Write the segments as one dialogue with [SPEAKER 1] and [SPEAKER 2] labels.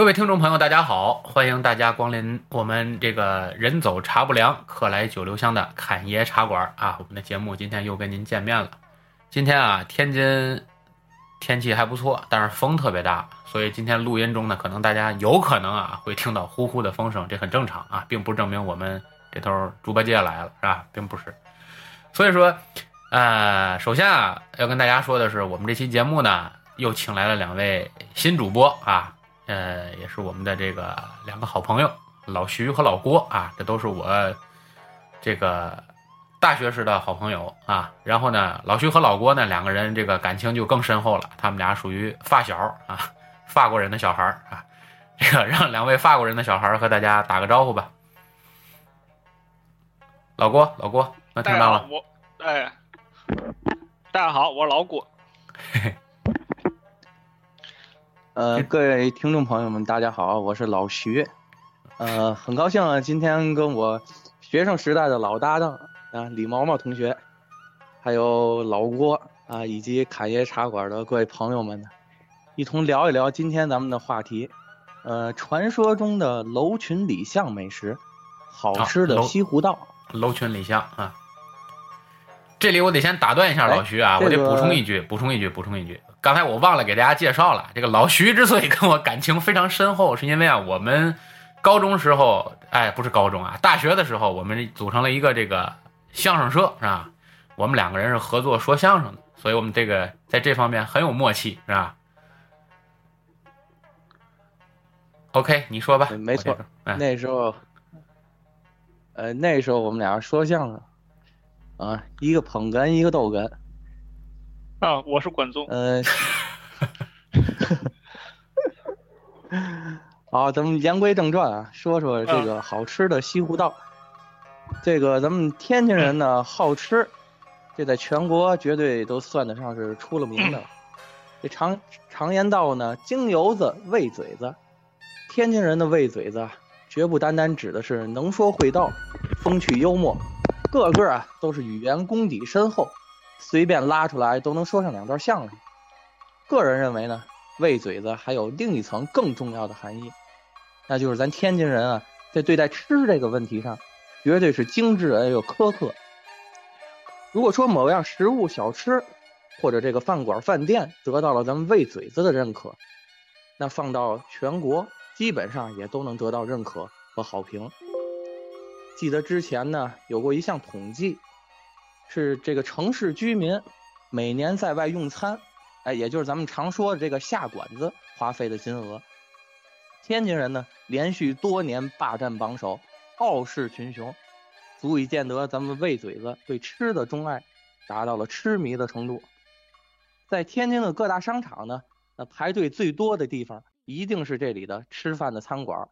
[SPEAKER 1] 各位听众朋友，大家好！欢迎大家光临我们这个人走茶不凉，客来酒留香的侃爷茶馆啊！我们的节目今天又跟您见面了。今天啊，天津天气还不错，但是风特别大，所以今天录音中呢，可能大家有可能啊会听到呼呼的风声，这很正常啊，并不证明我们这头猪八戒来了，是吧？并不是。所以说，呃，首先啊，要跟大家说的是，我们这期节目呢，又请来了两位新主播啊。呃，也是我们的这个两个好朋友，老徐和老郭啊，这都是我这个大学时的好朋友啊。然后呢，老徐和老郭呢，两个人这个感情就更深厚了，他们俩属于发小啊，法国人的小孩啊。这 个让两位法国人的小孩和大家打个招呼吧。老郭，老郭，能听到了？
[SPEAKER 2] 我哎，大家好，我是老郭。嘿嘿。
[SPEAKER 3] 呃，各位听众朋友们，大家好，我是老徐，呃，很高兴啊，今天跟我学生时代的老搭档啊李毛毛同学，还有老郭啊，以及侃爷茶馆的各位朋友们呢，一同聊一聊今天咱们的话题，呃，传说中的楼群里巷美食，好吃的西湖道，
[SPEAKER 1] 楼群里巷啊，这里我得先打断一下老徐啊，我得补充一句，补充一句，补充一句。刚才我忘了给大家介绍了，这个老徐之所以跟我感情非常深厚，是因为啊，我们高中时候，哎，不是高中啊，大学的时候，我们组成了一个这个相声社，是吧？我们两个人是合作说相声的，所以我们这个在这方面很有默契，是吧？OK，你说吧。
[SPEAKER 3] 没错，那时候，呃，那时候我们俩说相声，啊，一个捧哏，一个逗哏。
[SPEAKER 2] 啊，我是观众。
[SPEAKER 3] 嗯，好，咱们言归正传啊，说说这个好吃的西湖道。这个咱们天津人呢好吃，这在全国绝对都算得上是出了名的。这常常言道呢，京油子喂嘴子，天津人的喂嘴子绝不单单指的是能说会道、风趣幽默，个个啊都是语言功底深厚。随便拉出来都能说上两段相声。个人认为呢，喂嘴子还有另一层更重要的含义，那就是咱天津人啊，在对待吃这个问题上，绝对是精致而又苛刻。如果说某样食物、小吃，或者这个饭馆、饭店得到了咱们喂嘴子的认可，那放到全国，基本上也都能得到认可和好评。记得之前呢，有过一项统计。是这个城市居民每年在外用餐，哎，也就是咱们常说的这个下馆子花费的金额。天津人呢，连续多年霸占榜首，傲视群雄，足以见得咱们喂嘴子对吃的钟爱达到了痴迷的程度。在天津的各大商场呢，那排队最多的地方一定是这里的吃饭的餐馆，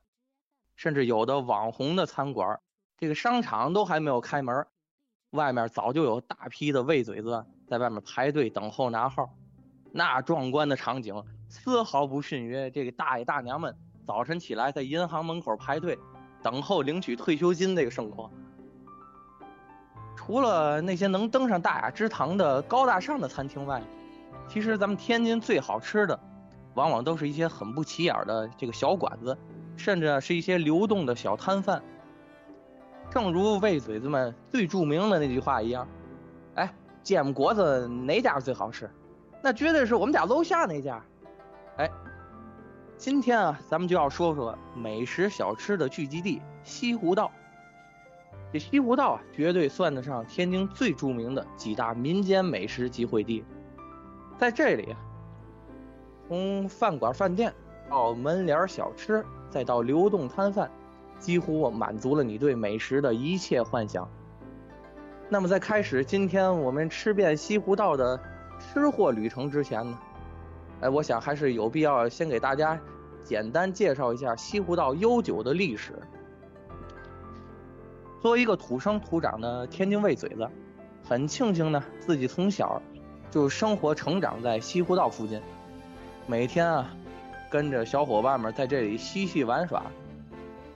[SPEAKER 3] 甚至有的网红的餐馆，这个商场都还没有开门。外面早就有大批的喂嘴子在外面排队等候拿号，那壮观的场景丝毫不逊于这个大爷大娘们早晨起来在银行门口排队等候领取退休金这个盛况。除了那些能登上大雅之堂的高大上的餐厅外，其实咱们天津最好吃的，往往都是一些很不起眼的这个小馆子，甚至是一些流动的小摊贩。正如魏嘴子们最著名的那句话一样，哎，煎果子哪家最好吃？那绝对是我们家楼下那家。哎，今天啊，咱们就要说说美食小吃的聚集地西湖道。这西湖道啊，绝对算得上天津最著名的几大民间美食集会地。在这里，从饭馆、饭店到门脸小吃，再到流动摊贩。几乎满足了你对美食的一切幻想。那么，在开始今天我们吃遍西湖道的吃货旅程之前呢，哎，我想还是有必要先给大家简单介绍一下西湖道悠久的历史。作为一个土生土长的天津卫嘴子，很庆幸呢，自己从小就生活成长在西湖道附近，每天啊，跟着小伙伴们在这里嬉戏玩耍。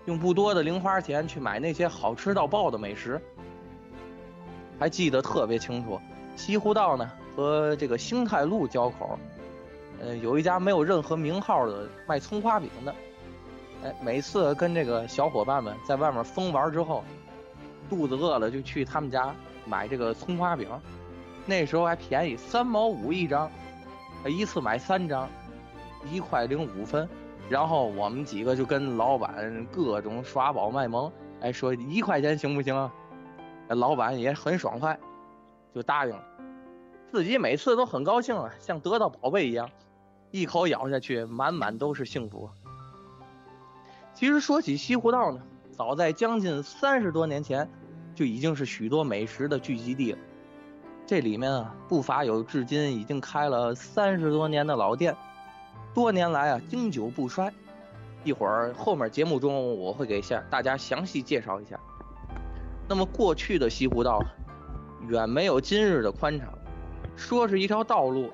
[SPEAKER 3] 用不多的零花钱去买那些好吃到爆的美食，还记得特别清楚。西湖道呢和这个兴泰路交口，呃，有一家没有任何名号的卖葱花饼的，哎，每次跟这个小伙伴们在外面疯玩之后，肚子饿了就去他们家买这个葱花饼，那时候还便宜，三毛五一张，一次买三张，一块零五分。然后我们几个就跟老板各种耍宝卖萌，哎，说一块钱行不行啊？老板也很爽快，就答应了。自己每次都很高兴啊，像得到宝贝一样，一口咬下去，满满都是幸福。其实说起西湖道呢，早在将近三十多年前，就已经是许多美食的聚集地了。这里面啊，不乏有至今已经开了三十多年的老店。多年来啊，经久不衰。一会儿后面节目中我会给下大家详细介绍一下。那么过去的西湖道，远没有今日的宽敞。说是一条道路，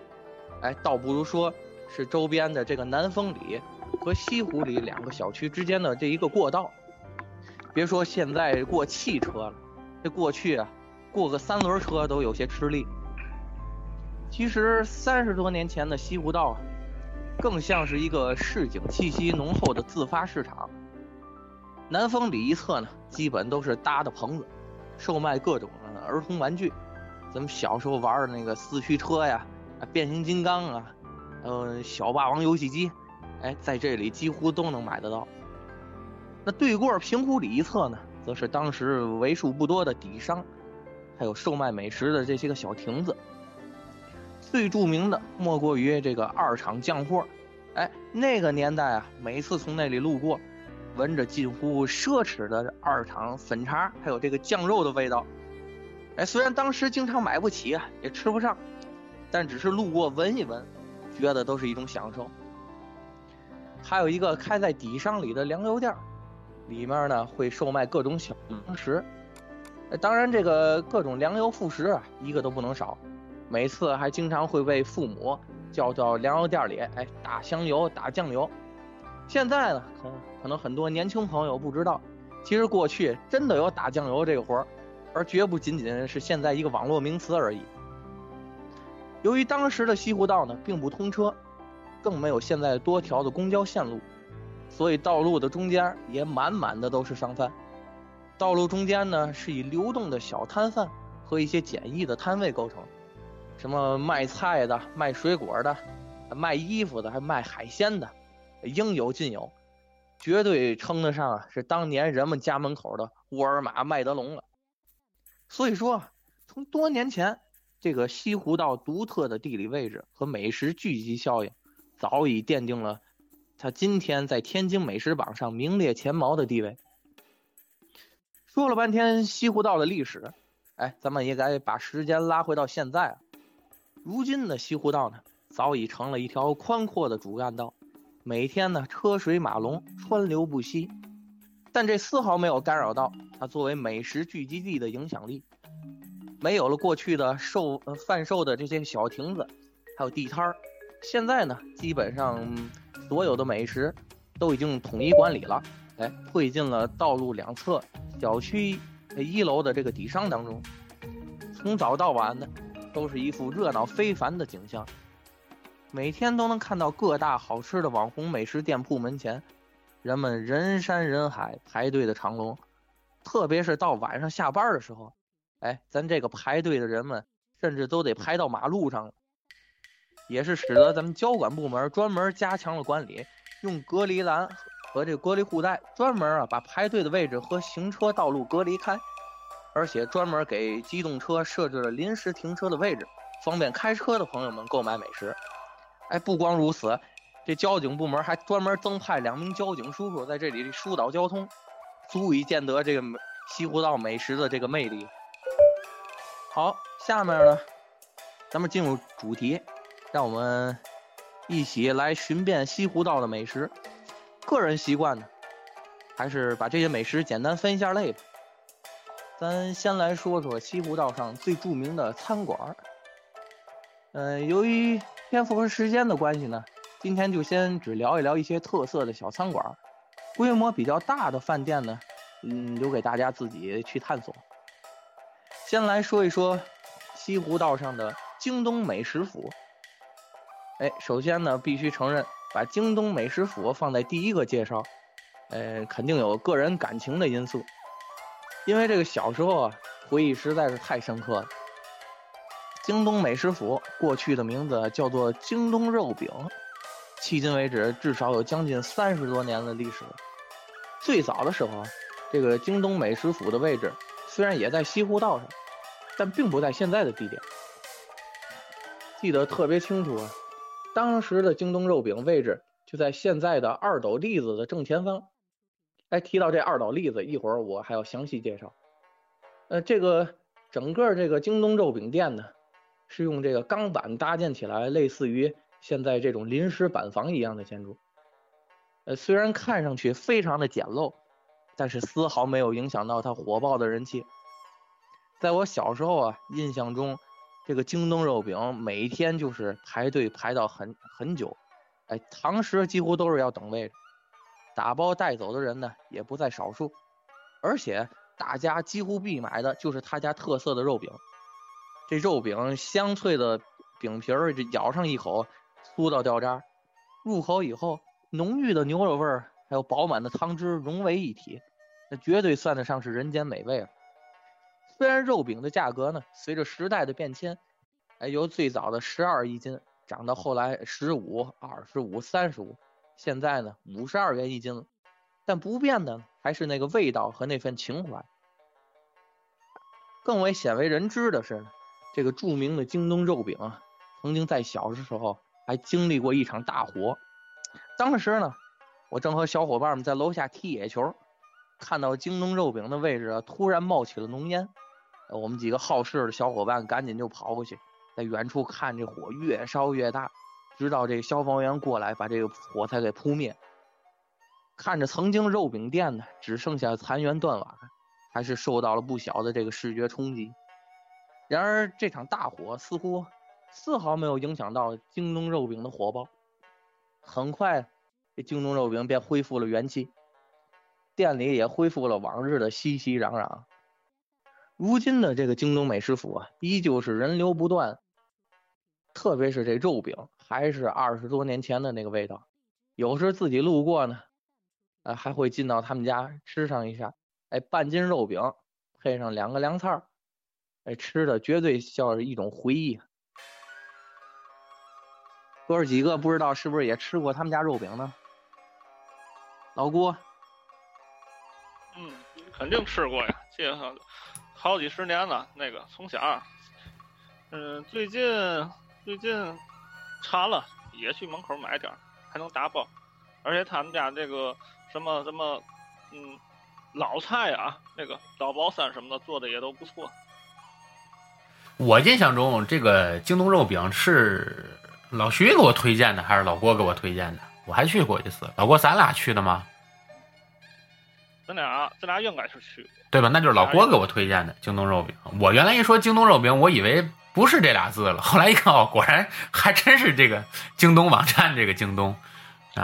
[SPEAKER 3] 哎，倒不如说是周边的这个南风里和西湖里两个小区之间的这一个过道。别说现在过汽车了，这过去啊，过个三轮车都有些吃力。其实三十多年前的西湖道啊。更像是一个市井气息浓厚的自发市场。南风里一侧呢，基本都是搭的棚子，售卖各种儿童玩具，咱们小时候玩的那个四驱车呀、变形金刚啊，呃，小霸王游戏机，哎，在这里几乎都能买得到。那对过平湖里一侧呢，则是当时为数不多的底商，还有售卖美食的这些个小亭子。最著名的莫过于这个二厂酱货，哎，那个年代啊，每次从那里路过，闻着近乎奢侈的二厂粉肠，还有这个酱肉的味道，哎，虽然当时经常买不起啊，也吃不上，但只是路过闻一闻，觉得都是一种享受。还有一个开在底商里的粮油店，里面呢会售卖各种小零食，当然这个各种粮油副食啊，一个都不能少。每次还经常会被父母叫到粮油店里，哎，打香油、打酱油。现在呢，可可能很多年轻朋友不知道，其实过去真的有打酱油这个活儿，而绝不仅仅是现在一个网络名词而已。由于当时的西湖道呢并不通车，更没有现在多条的公交线路，所以道路的中间也满满的都是商贩。道路中间呢是以流动的小摊贩和一些简易的摊位构成。什么卖菜的、卖水果的、卖衣服的、还卖海鲜的，应有尽有，绝对称得上啊是当年人们家门口的沃尔玛、麦德龙了。所以说，从多年前，这个西湖道独特的地理位置和美食聚集效应，早已奠定了它今天在天津美食榜上名列前茅的地位。说了半天西湖道的历史，哎，咱们也该把时间拉回到现在啊。如今的西湖道呢，早已成了一条宽阔的主干道，每天呢车水马龙，川流不息。但这丝毫没有干扰到它作为美食聚集地的影响力。没有了过去的售贩售的这些小亭子，还有地摊儿，现在呢，基本上所有的美食都已经统一管理了，哎，汇进了道路两侧小区一楼的这个底商当中，从早到晚的。都是一副热闹非凡的景象，每天都能看到各大好吃的网红美食店铺门前，人们人山人海排队的长龙，特别是到晚上下班的时候，哎，咱这个排队的人们甚至都得排到马路上了，也是使得咱们交管部门专门加强了管理，用隔离栏和这个隔离护带专门啊把排队的位置和行车道路隔离开。而且专门给机动车设置了临时停车的位置，方便开车的朋友们购买美食。哎，不光如此，这交警部门还专门增派两名交警叔叔在这里疏导交通，足以见得这个西湖道美食的这个魅力。好，下面呢，咱们进入主题，让我们一起来寻遍西湖道的美食。个人习惯呢，还是把这些美食简单分一下类吧。咱先来说说西湖道上最著名的餐馆儿。嗯，由于篇幅和时间的关系呢，今天就先只聊一聊一些特色的小餐馆儿。规模比较大的饭店呢，嗯，留给大家自己去探索。先来说一说西湖道上的京东美食府。哎，首先呢，必须承认把京东美食府放在第一个介绍，呃，肯定有个人感情的因素，因为这个小时候啊，回忆实在是太深刻了。京东美食府过去的名字叫做京东肉饼，迄今为止至少有将近三十多年的历史。最早的时候，这个京东美食府的位置虽然也在西湖道上，但并不在现在的地点。记得特别清楚啊，当时的京东肉饼位置就在现在的二斗栗子的正前方。哎，提到这二岛栗子，一会儿我还要详细介绍。呃，这个整个这个京东肉饼店呢，是用这个钢板搭建起来，类似于现在这种临时板房一样的建筑。呃，虽然看上去非常的简陋，但是丝毫没有影响到它火爆的人气。在我小时候啊，印象中。这个京东肉饼每天就是排队排到很很久，哎，堂食几乎都是要等位，打包带走的人呢也不在少数，而且大家几乎必买的就是他家特色的肉饼。这肉饼香脆的饼皮儿，这咬上一口酥到掉渣，入口以后浓郁的牛肉味儿还有饱满的汤汁融为一体，那绝对算得上是人间美味了。虽然肉饼的价格呢，随着时代的变迁，哎，由最早的十二一斤涨到后来十五、二十五、三十五，现在呢五十二元一斤了。但不变的还是那个味道和那份情怀。更为鲜为人知的是，这个著名的京东肉饼啊，曾经在小的时候还经历过一场大火。当时呢，我正和小伙伴们在楼下踢野球，看到京东肉饼的位置突然冒起了浓烟。我们几个好事的小伙伴赶紧就跑过去，在远处看这火越烧越大，直到这个消防员过来把这个火才给扑灭。看着曾经肉饼店呢只剩下残垣断瓦，还是受到了不小的这个视觉冲击。然而这场大火似乎丝毫没有影响到京东肉饼的火爆，很快这京东肉饼便恢复了元气，店里也恢复了往日的熙熙攘攘。如今的这个京东美食府啊，依旧是人流不断，特别是这肉饼，还是二十多年前的那个味道。有时自己路过呢，呃，还会进到他们家吃上一下。哎，半斤肉饼配上两个凉菜儿，哎，吃的绝对像是一种回忆。哥儿几个不知道是不是也吃过他们家肉饼呢？老郭，
[SPEAKER 2] 嗯，肯定吃过呀，这。好几十年了，那个从小，嗯，最近最近馋了，也去门口买点还能打包。而且他们家这个什么什么，嗯，老菜啊，那个老包三什么的做的也都不错。
[SPEAKER 1] 我印象中，这个京东肉饼是老徐给我推荐的，还是老郭给我推荐的？我还去过一次。老郭，咱俩去的吗？
[SPEAKER 2] 咱俩咱俩应该是去，
[SPEAKER 1] 对吧？那就是老郭给我推荐的京东肉饼。我原来一说京东肉饼，我以为不是这俩字了。后来一看，哦，果然还真是这个京东网站这个京东啊。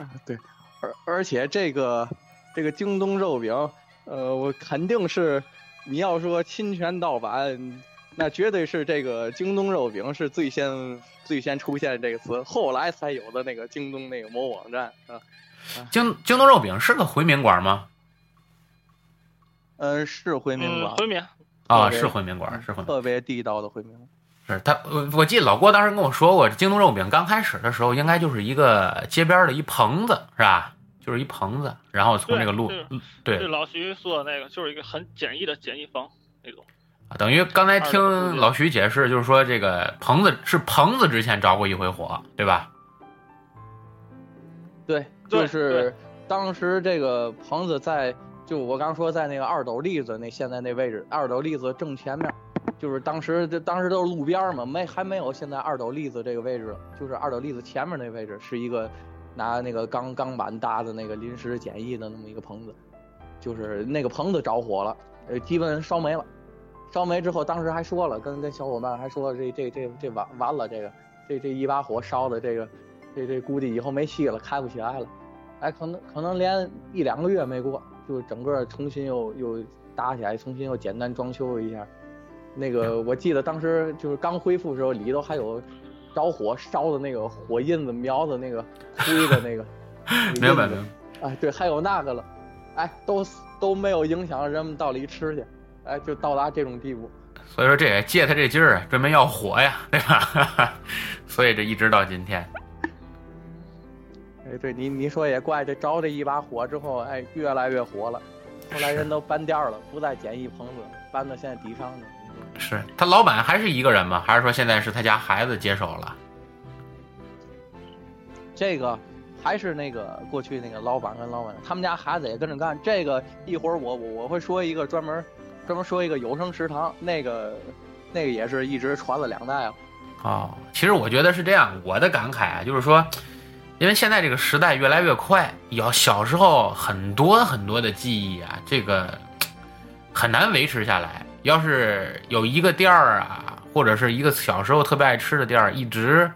[SPEAKER 3] 啊，对，而而且这个这个京东肉饼，呃，我肯定是你要说侵权盗版，那绝对是这个京东肉饼是最先最先出现这个词，后来才有的那个京东那个某网站啊。
[SPEAKER 1] 京京东肉饼是个回民馆吗？
[SPEAKER 3] 嗯，是回民馆。
[SPEAKER 2] 回民
[SPEAKER 1] 啊，是回民馆，是回民。
[SPEAKER 3] 特别地道的回民。
[SPEAKER 1] 是他，我我记得老郭当时跟我说过，京东肉饼刚开始的时候，应该就是一个街边的一棚子，是吧？就是一棚子，然后从那个路，
[SPEAKER 2] 对，老徐说的那个就是一个很简易的简易房那种。
[SPEAKER 1] 啊，等于刚才听老徐解释，就是说这个棚子是棚子之前着过一回火，对吧？
[SPEAKER 3] 对。就是当时这个棚子在，就我刚说在那个二斗栗子那现在那位置，二斗栗子正前面，就是当时这当时都是路边嘛，没还没有现在二斗栗子这个位置，就是二斗栗子前面那位置是一个拿那个钢钢板搭的那个临时简易的那么一个棚子，就是那个棚子着火了，呃，基本烧没了，烧没之后，当时还说了，跟跟小伙伴还说这这这这完完了，这个这这一把火烧的这个。这这估计以后没戏了，开不起来了，哎，可能可能连一两个月没过，就整个重新又又搭起来，重新又简单装修了一下。那个我记得当时就是刚恢复的时候，里头还有着火烧的那个火印子，苗子那个灰的那个。
[SPEAKER 1] 明白明白。
[SPEAKER 3] 哎，对，还有那个了，哎，都都没有影响人们到里吃去，哎，就到达这种地步。
[SPEAKER 1] 所以说这也借他这劲儿，专门要火呀，对吧？所以这一直到今天。
[SPEAKER 3] 哎，对你你说也怪，这着这一把火之后，哎，越来越火了。后来人都搬店了，不再简易棚子，搬到现在底商了。
[SPEAKER 1] 是他老板还是一个人吗？还是说现在是他家孩子接手了？
[SPEAKER 3] 这个还是那个过去那个老板跟老板，他们家孩子也跟着干。这个一会儿我我我会说一个专门专门说一个有声食堂，那个那个也是一直传了两代了。
[SPEAKER 1] 哦，其实我觉得是这样，我的感慨啊，就是说，因为现在这个时代越来越快，要小时候很多很多的记忆啊，这个很难维持下来。要是有一个店儿啊，或者是一个小时候特别爱吃的店儿，一直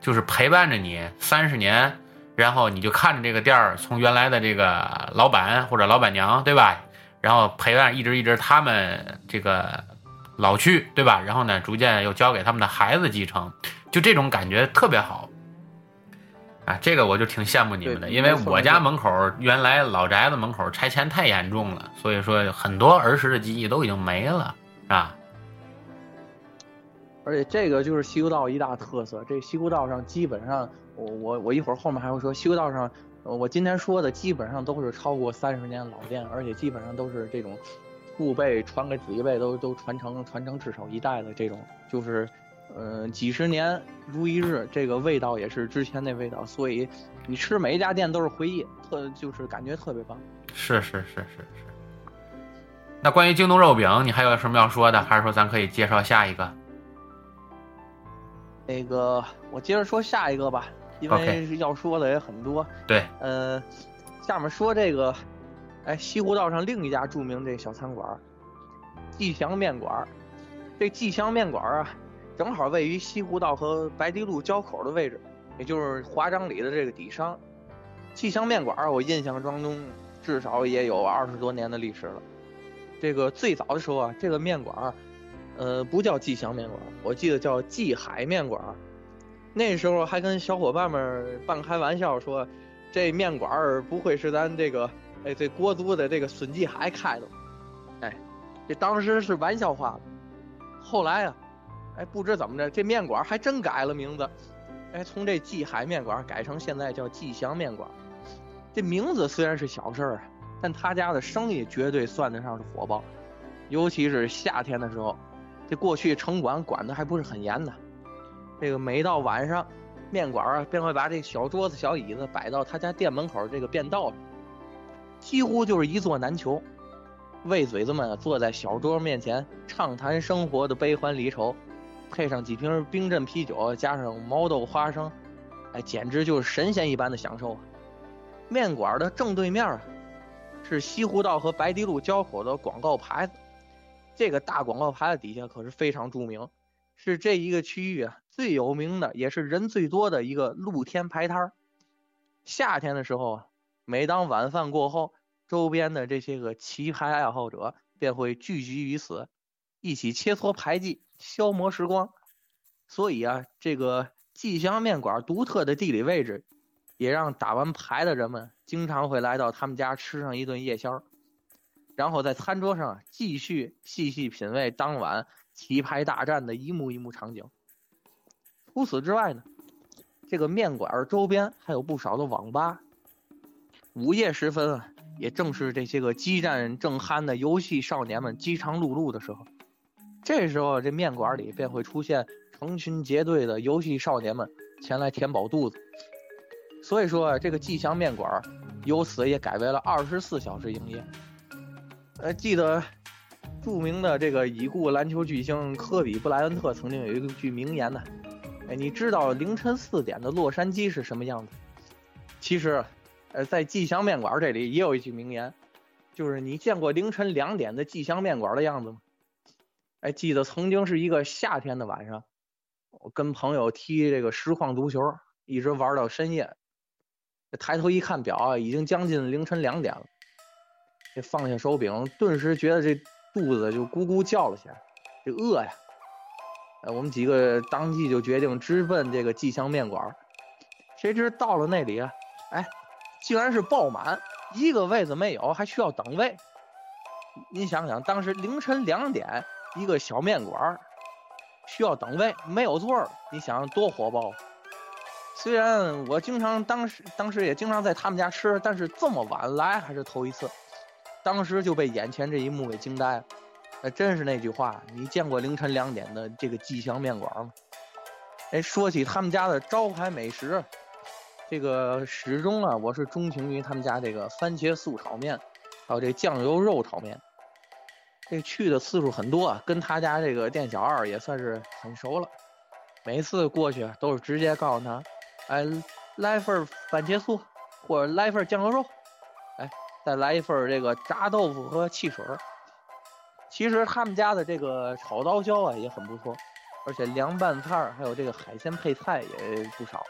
[SPEAKER 1] 就是陪伴着你三十年，然后你就看着这个店儿从原来的这个老板或者老板娘，对吧？然后陪伴一直一直他们这个老去，对吧？然后呢，逐渐又交给他们的孩子继承，就这种感觉特别好。啊，这个我就挺羡慕你们的，因为我家门口原来老宅子门口拆迁太严重了，所以说很多儿时的记忆都已经没了，啊。
[SPEAKER 3] 而且这个就是西沟道一大特色，这西沟道上基本上，我我我一会儿后面还会说，西沟道上，我今天说的基本上都是超过三十年老店，而且基本上都是这种父辈传给子一辈都都传承传承至少一代的这种，就是。嗯，几十年如一日，这个味道也是之前那味道，所以你吃每一家店都是回忆，特就是感觉特别棒。
[SPEAKER 1] 是是是是是。那关于京东肉饼，你还有什么要说的？还是说咱可以介绍下一个？
[SPEAKER 3] 那个，我接着说下一个吧，因为要说的也很多。
[SPEAKER 1] 对。
[SPEAKER 3] 呃，下面说这个，哎，西湖道上另一家著名这小餐馆，季祥面馆。这季祥面馆啊。正好位于西湖道和白堤路交口的位置，也就是华章里的这个底商。季祥面馆，我印象当中至少也有二十多年的历史了。这个最早的时候啊，这个面馆，呃，不叫季祥面馆，我记得叫季海面馆。那时候还跟小伙伴们半开玩笑说，这面馆不会是咱这个哎这国足的这个孙继海开的。哎，这当时是玩笑话。后来啊。哎，不知怎么着，这面馆还真改了名字。哎，从这季海面馆改成现在叫季祥面馆。这名字虽然是小事儿啊，但他家的生意绝对算得上是火爆。尤其是夏天的时候，这过去城管管的还不是很严呢。这个每到晚上，面馆啊便会把这小桌子、小椅子摆到他家店门口这个便道上，几乎就是一座难求。喂嘴子们坐在小桌面前，畅谈生活的悲欢离愁。配上几瓶冰镇啤酒，加上毛豆花生，哎，简直就是神仙一般的享受啊！面馆的正对面啊，是西湖道和白堤路交口的广告牌子。这个大广告牌子底下可是非常著名，是这一个区域啊最有名的，也是人最多的一个露天牌摊儿。夏天的时候啊，每当晚饭过后，周边的这些个棋牌爱好者便会聚集于此，一起切磋牌技。消磨时光，所以啊，这个季祥面馆独特的地理位置，也让打完牌的人们经常会来到他们家吃上一顿夜宵，然后在餐桌上继续细细品味当晚棋牌大战的一幕一幕场景。除此之外呢，这个面馆周边还有不少的网吧。午夜时分啊，也正是这些个激战正酣的游戏少年们饥肠辘辘的时候。这时候，这面馆里便会出现成群结队的游戏少年们前来填饱肚子。所以说，这个季祥面馆由此也改为了二十四小时营业。呃，记得著名的这个已故篮球巨星科比布莱恩特曾经有一句名言呢：“哎，你知道凌晨四点的洛杉矶是什么样子？”其实，呃，在季祥面馆这里也有一句名言，就是你见过凌晨两点的季祥面馆的样子吗？哎，记得曾经是一个夏天的晚上，我跟朋友踢这个实况足球，一直玩到深夜。抬头一看表啊，已经将近凌晨两点了。这放下手柄，顿时觉得这肚子就咕咕叫了起来，这饿呀！哎，我们几个当即就决定直奔这个季祥面馆。谁知到了那里啊，哎，竟然是爆满，一个位子没有，还需要等位。你想想，当时凌晨两点，一个小面馆儿需要等位，没有座儿，你想多火爆？虽然我经常当时当时也经常在他们家吃，但是这么晚来还是头一次。当时就被眼前这一幕给惊呆了。那真是那句话，你见过凌晨两点的这个吉祥面馆吗？哎，说起他们家的招牌美食，这个始终啊，我是钟情于他们家这个番茄素炒面，还有这酱油肉炒面。这去的次数很多啊，跟他家这个店小二也算是很熟了。每次过去都是直接告诉他，哎，来份番茄酥，或者来份酱牛肉，哎，再来一份这个炸豆腐和汽水。其实他们家的这个炒刀削啊也很不错，而且凉拌菜还有这个海鲜配菜也不少。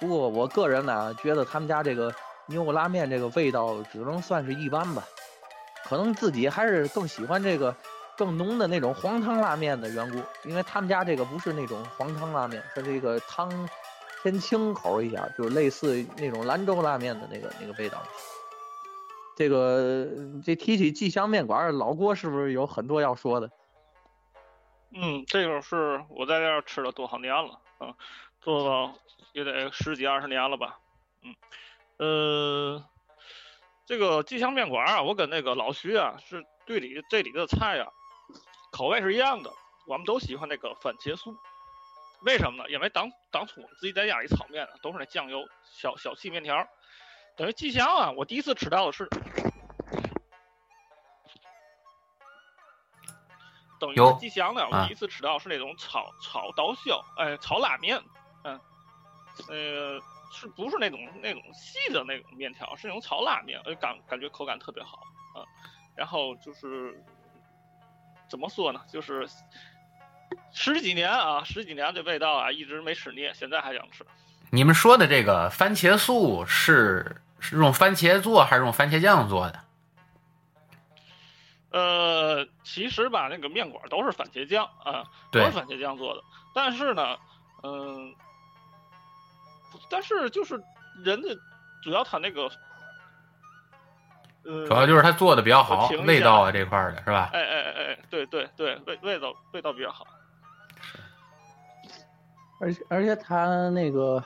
[SPEAKER 3] 不过我个人呢觉得他们家这个牛肉拉面这个味道只能算是一般吧。可能自己还是更喜欢这个更浓的那种黄汤拉面的缘故，因为他们家这个不是那种黄汤拉面，是这个汤偏清口一下，就是类似那种兰州拉面的那个那个味道。这个这提起季香面馆，老郭是不是有很多要说的？
[SPEAKER 2] 嗯，这个是我在这吃了多少年了啊，做了也得十几二十年了吧。嗯，呃。这个吉祥面馆啊，我跟那个老徐啊是对里这里的菜啊口味是一样的，我们都喜欢那个番茄酥。为什么呢？因为当当初我们自己在家里炒面啊都是那酱油小小细面条。等于吉祥啊，我第一次吃到的是，等于吉祥呢，我第一次吃到是那种炒炒刀削，哎，炒拉面，嗯，呃。是不是那种那种细的那种面条？是那种炒拉面，而且感感觉口感特别好啊。然后就是怎么说呢？就是十几年啊，十几年这味道啊，一直没吃腻，现在还想吃。
[SPEAKER 1] 你们说的这个番茄素是是用番茄做还是用番茄酱做的？
[SPEAKER 2] 呃，其实吧，那个面馆都是番茄酱啊，都是番茄酱做的。但是呢，嗯。但是就是人家主要他那个，呃，
[SPEAKER 1] 主要就是他做的比较好，味道啊这块的是吧？
[SPEAKER 2] 哎哎哎哎，对对对，味味道味道比较好。
[SPEAKER 3] 而且而且他那个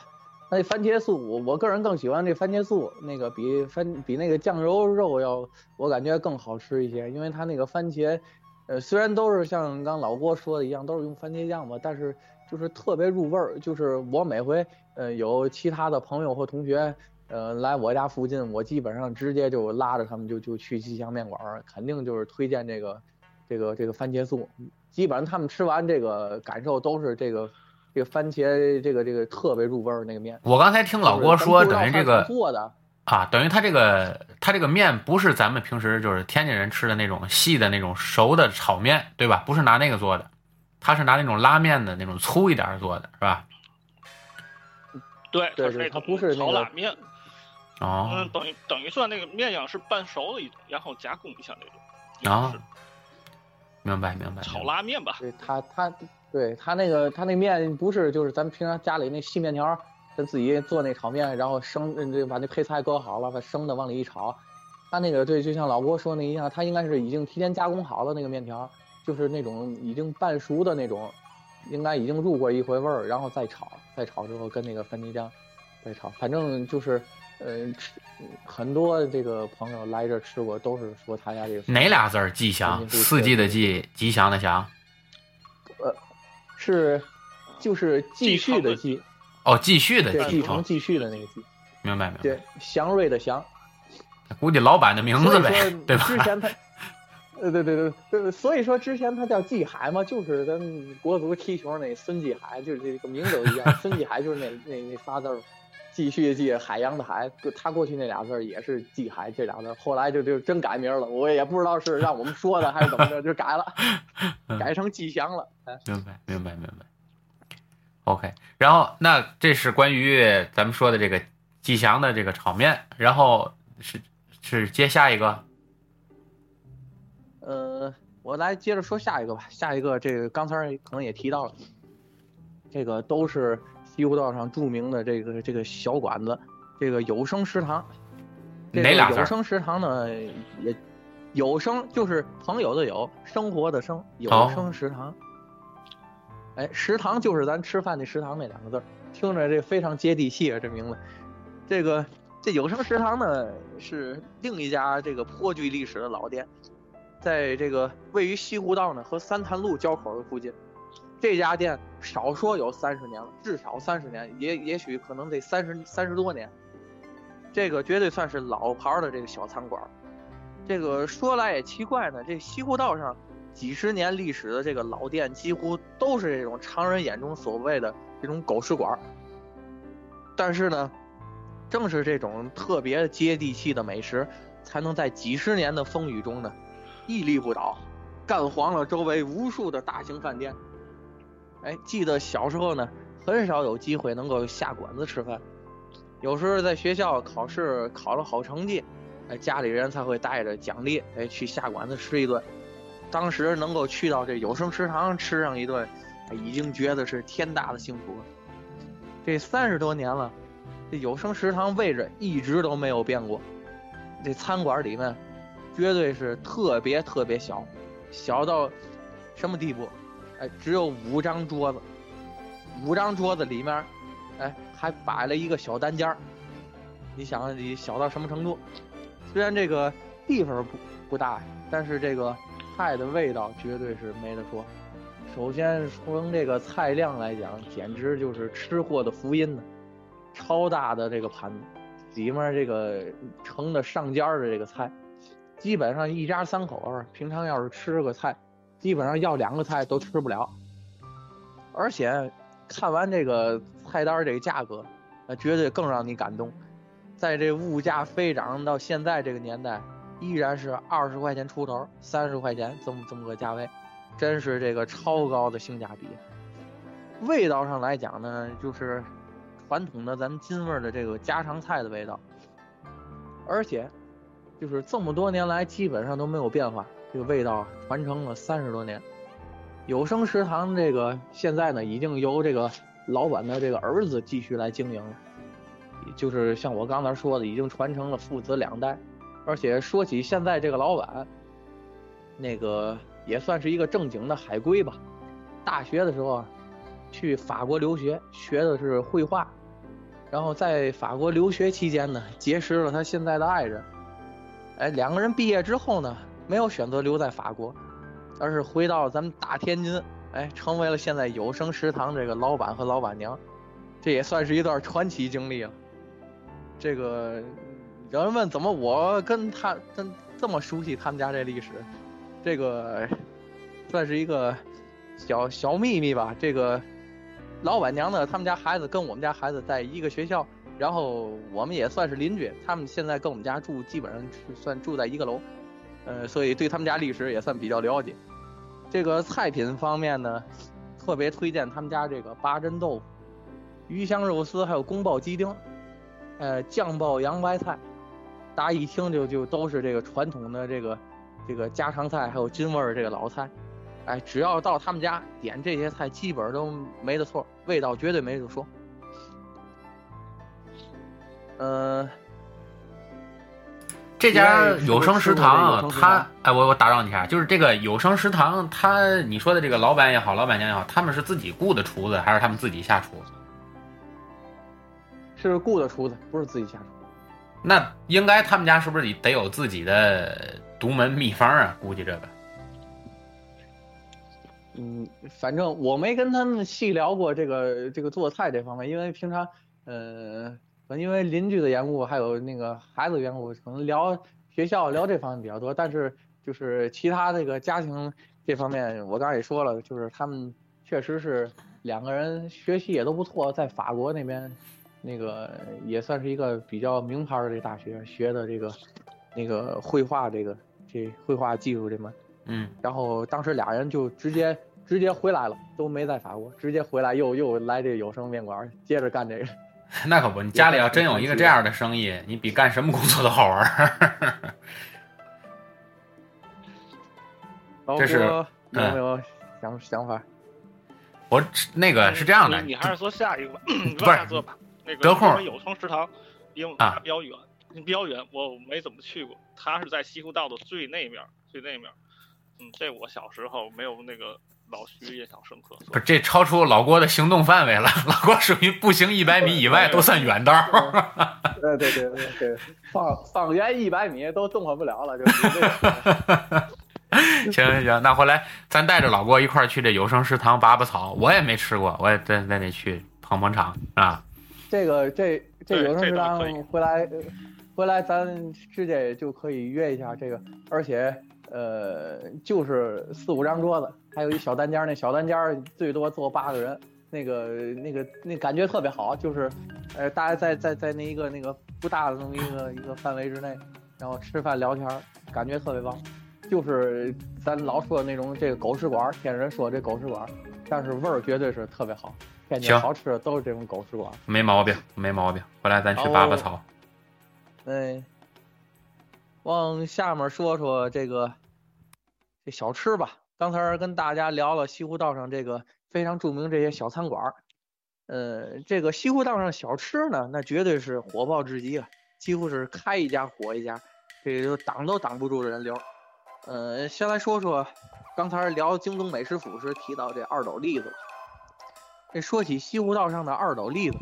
[SPEAKER 3] 那番茄素，我我个人更喜欢这番茄素，那个比番比那个酱油肉要我感觉更好吃一些，因为他那个番茄，呃，虽然都是像刚老郭说的一样，都是用番茄酱吧，但是。就是特别入味儿，就是我每回呃有其他的朋友或同学呃来我家附近，我基本上直接就拉着他们就就去吉祥面馆儿，肯定就是推荐这个这个这个番茄素，基本上他们吃完这个感受都是这个这个番茄这个这个特别入味儿那个面。
[SPEAKER 1] 我刚才听老郭说，等于这个
[SPEAKER 3] 做的
[SPEAKER 1] 啊，等于他这个他这个面不是咱们平时就是天津人吃的那种细的那种熟的炒面，对吧？不是拿那个做的。他是拿那种拉面的那种粗一点做的，是吧？
[SPEAKER 2] 对，
[SPEAKER 3] 对对，它不是
[SPEAKER 2] 炒拉面。
[SPEAKER 1] 哦。
[SPEAKER 2] 嗯，等于等于算那个面样是半熟的一种，然后加工一下那种。
[SPEAKER 1] 啊。明白明白。
[SPEAKER 2] 炒拉面吧。
[SPEAKER 3] 对他他对他那个他那面不是就是咱们平常家里那细面条，他自己做那炒面，然后生这把那配菜搁好了，把生的往里一炒。他那个对，就像老郭说那一样，他应该是已经提前加工好了那个面条。就是那种已经半熟的那种，应该已经入过一回味儿，然后再炒，再炒之后跟那个番茄酱再炒，反正就是，呃，吃很多这个朋友来这吃过，都是说他家这个
[SPEAKER 1] 哪俩字儿吉祥？四季的季，吉祥的祥。
[SPEAKER 3] 呃，是，就是继续的继。
[SPEAKER 1] 哦，继续的
[SPEAKER 3] 继承继续的那个继。
[SPEAKER 1] 明白明白。
[SPEAKER 3] 对，祥瑞的祥。
[SPEAKER 1] 估计老板的名字呗，对吧？
[SPEAKER 3] 之前他。呃，对对对对，所以说之前他叫季海嘛，就是咱国足踢球那孙继海，就是这个名字都一样。孙继海就是那那那仨字儿，继续的继，海洋的海，他过去那俩字儿也是季海这俩字儿，后来就就真改名了，我也不知道是让我们说的还是怎么着，就改了，改成季祥了。
[SPEAKER 1] 明白明白明白。OK，然后那这是关于咱们说的这个季祥的这个炒面，然后是是接下一个。
[SPEAKER 3] 呃，我来接着说下一个吧。下一个，这个刚才可能也提到了，这个都是西湖道上著名的这个这个小馆子，这个有声食堂。这个
[SPEAKER 1] 哪俩字儿
[SPEAKER 3] 有声食堂呢？也有声就是朋友的有，生活的生，有
[SPEAKER 1] 哦
[SPEAKER 3] 声食堂。哎，食堂就是咱吃饭的食堂那两个字儿，听着这非常接地气啊，这名字。这个这有声食堂呢，是另一家这个颇具历史的老店，在这个位于西湖道呢和三潭路交口的附近。这家店少说有三十年了，至少三十年，也也许可能得三十三十多年。这个绝对算是老牌的这个小餐馆。这个说来也奇怪呢，这西湖道上几十年历史的这个老店，几乎都是这种常人眼中所谓的这种狗食馆。但是呢，正是这种特别接地气的美食，才能在几十年的风雨中呢，屹立不倒，干黄了周围无数的大型饭店。哎，记得小时候呢，很少有机会能够下馆子吃饭，有时候在学校考试考了好成绩，哎，家里人才会带着奖励，哎，去下馆子吃一顿。当时能够去到这有声食堂吃上一顿，已经觉得是天大的幸福了。这三十多年了，这有声食堂位置一直都没有变过。这餐馆里面绝对是特别特别小，小到什么地步？哎，只有五张桌子，五张桌子里面，哎，还摆了一个小单间儿。你想，你小到什么程度？虽然这个地方不不大，但是这个菜的味道绝对是没得说。首先从这个菜量来讲，简直就是吃货的福音呢。超大的这个盘子，里面这个盛的上尖儿的这个菜，基本上一家三口儿平常要是吃个菜，基本上要两个菜都吃不了。而且看完这个菜单这个价格，那绝对更让你感动。在这物价飞涨到现在这个年代，依然是二十块钱出头，三十块钱这么这么个价位，真是这个超高的性价比。味道上来讲呢，就是传统的咱们津味的这个家常菜的味道，而且就是这么多年来基本上都没有变化，这个味道传承了三十多年。有声食堂这个现在呢，已经由这个老板的这个儿子继续来经营了，就是像我刚才说的，已经传承了父子两代。而且说起现在这个老板，那个也算是一个正经的海归吧。大学的时候啊，去法国留学，学的是绘画，然后在法国留学期间呢，结识了他现在的爱人。哎，两个人毕业之后呢，没有选择留在法国，而是回到咱们大天津，哎，成为了现在有声食堂这个老板和老板娘。这也算是一段传奇经历了。这个有人问怎么我跟他跟这么熟悉他们家这历史，这个算是一个小小秘密吧。这个老板娘呢，他们家孩子跟我们家孩子在一个学校，然后我们也算是邻居。他们现在跟我们家住，基本上是算住在一个楼，呃，所以对他们家历史也算比较了解。这个菜品方面呢，特别推荐他们家这个八珍豆腐、鱼香肉丝，还有宫爆鸡丁，呃，酱爆洋白菜。大家一听就就都是这个传统的这个这个家常菜，还有京味儿这个老菜。哎，只要到他们家点这些菜，基本都没得错，味道绝对没得说。呃，
[SPEAKER 1] 这家有声食堂啊
[SPEAKER 3] 吃过这有声，食
[SPEAKER 1] 它
[SPEAKER 3] 堂
[SPEAKER 1] 哎，我我打扰你一下，就是这个有声食堂，他你说的这个老板也好，老板娘也好，他们是自己雇的厨子，还是他们自己下厨？
[SPEAKER 3] 是雇的厨子，不是自己下厨。
[SPEAKER 1] 那应该他们家是不是得有自己的独门秘方啊？估计这个。
[SPEAKER 3] 嗯，反正我没跟他们细聊过这个这个做菜这方面，因为平常呃，可能因为邻居的缘故，还有那个孩子的缘故，可能聊学校聊这方面比较多。但是就是其他这个家庭这方面，我刚才也说了，就是他们确实是两个人学习也都不错，在法国那边那个也算是一个比较名牌的这大学学的这个那个绘画这个这绘画技术这门。
[SPEAKER 1] 嗯，
[SPEAKER 3] 然后当时俩人就直接直接回来了，都没在法国，直接回来又又来这有声面馆，接着干这个。
[SPEAKER 1] 那可不，你家里要真有一个这样的生意，你比干什么工作都好玩儿。这是
[SPEAKER 3] 郭有
[SPEAKER 1] 嗯
[SPEAKER 3] 没有想想法？
[SPEAKER 1] 我那个是这样的，
[SPEAKER 2] 你你还是说下一个吧，
[SPEAKER 1] 不是
[SPEAKER 2] 往下做吧。那个
[SPEAKER 1] 得空
[SPEAKER 2] 有声食堂，因为
[SPEAKER 1] 啊
[SPEAKER 2] 它比较远，比较远，我没怎么去过。它是在西湖道的最那面，最那面。嗯，这我小时候没有那个老徐印象深刻。
[SPEAKER 1] 不是这超出老郭的行动范围了，老郭属于步行一百米以外都算远道儿。
[SPEAKER 3] 对对对对对，方方圆一百米都动弹不了了，就是这个。
[SPEAKER 1] 行行行，那回来咱带着老郭一块儿去这有声食堂拔拔草，我也没吃过，我也得得得去捧捧场啊。
[SPEAKER 3] 这个这这
[SPEAKER 2] 对
[SPEAKER 3] 有声食堂回来呃回来咱直接就可以约一下这个，而且呃就是四五张桌子，还有一小单间儿，那小单间儿最多坐八个人，那个那个那感觉特别好，就是呃大家在在在那一个那个不大的那么一个一个范围之内，然后吃饭聊天，感觉特别棒。就是咱老说的那种这个狗食馆天津人说这狗食馆，但是味儿绝对是特别好。天津
[SPEAKER 1] 行
[SPEAKER 3] 好吃的都是这种狗食馆。
[SPEAKER 1] 没毛病，没毛病。回来咱去拔拔草。
[SPEAKER 3] 哎，往下面说说这个这小吃吧。刚才跟大家聊了西湖道上这个非常著名这些小餐馆儿，呃，这个西湖道上小吃呢，那绝对是火爆至极了，几乎是开一家火一家，这个就挡都挡不住的人流。呃，先来说说刚才聊京东美食府时提到这二斗栗子。这说起西湖道上的二斗栗子，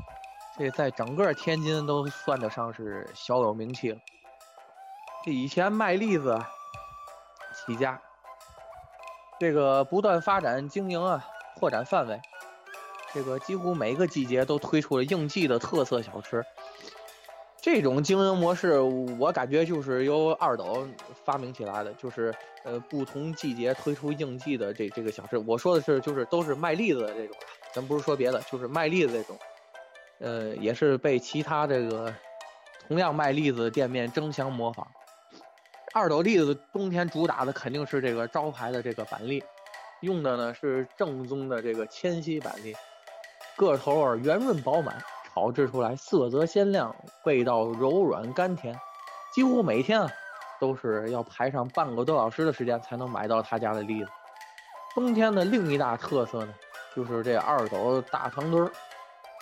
[SPEAKER 3] 这在整个天津都算得上是小有名气了。这以前卖栗子起家，这个不断发展经营啊，拓展范围，这个几乎每个季节都推出了应季的特色小吃。这种经营模式，我感觉就是由二斗发明起来的，就是呃不同季节推出应季的这这个小吃。我说的是，就是都是卖栗子的这种，咱不是说别的，就是卖栗子这种。呃，也是被其他这个同样卖栗子的店面争相模仿。二斗栗子冬天主打的肯定是这个招牌的这个板栗，用的呢是正宗的这个千禧板栗，个头儿圆润饱满，炒制出来色泽鲜亮，味道柔软甘甜，几乎每天啊都是要排上半个多小时的时间才能买到他家的栗子。冬天的另一大特色呢，就是这二斗大糖墩儿。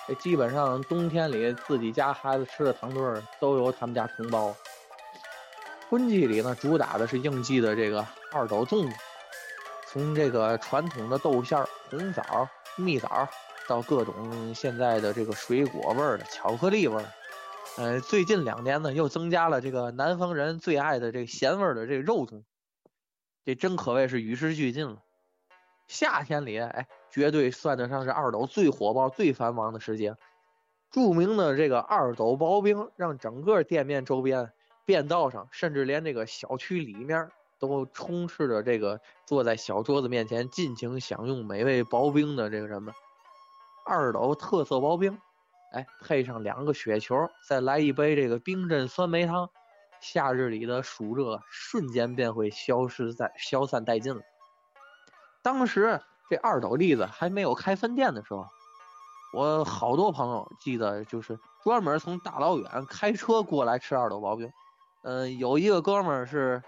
[SPEAKER 3] 这基本上冬天里自己家孩子吃的糖墩儿都由他们家承包。春季里呢，主打的是应季的这个二斗粽子，从这个传统的豆馅、红枣、蜜枣，到各种现在的这个水果味儿的、巧克力味儿。呃，最近两年呢，又增加了这个南方人最爱的这个咸味儿的这个肉粽，这真可谓是与时俱进了。夏天里，哎，绝对算得上是二斗最火爆、最繁忙的时节。著名的这个二斗刨冰，让整个店面周边、便道上，甚至连这个小区里面，都充斥着这个坐在小桌子面前尽情享用美味薄冰的这个人们。二斗特色薄冰，哎，配上两个雪球，再来一杯这个冰镇酸梅汤，夏日里的暑热瞬间便会消失在消散殆尽了。当时这二斗栗子还没有开分店的时候，我好多朋友记得就是专门从大老远开车过来吃二斗薄冰。嗯、有一个哥们儿是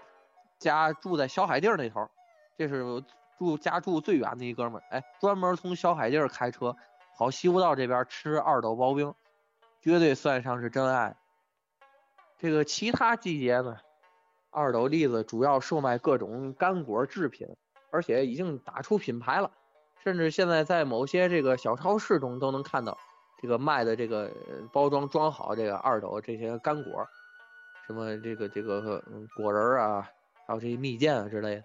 [SPEAKER 3] 家住在小海地儿那头，这是住家住最远的一哥们儿，哎，专门从小海地儿开车跑西湖道这边吃二斗刨冰，绝对算上是真爱。这个其他季节呢，二斗栗子主要售卖各种干果制品。而且已经打出品牌了，甚至现在在某些这个小超市中都能看到这个卖的这个包装装好这个二斗这些干果，什么这个这个果仁啊，还有这些蜜饯啊之类的。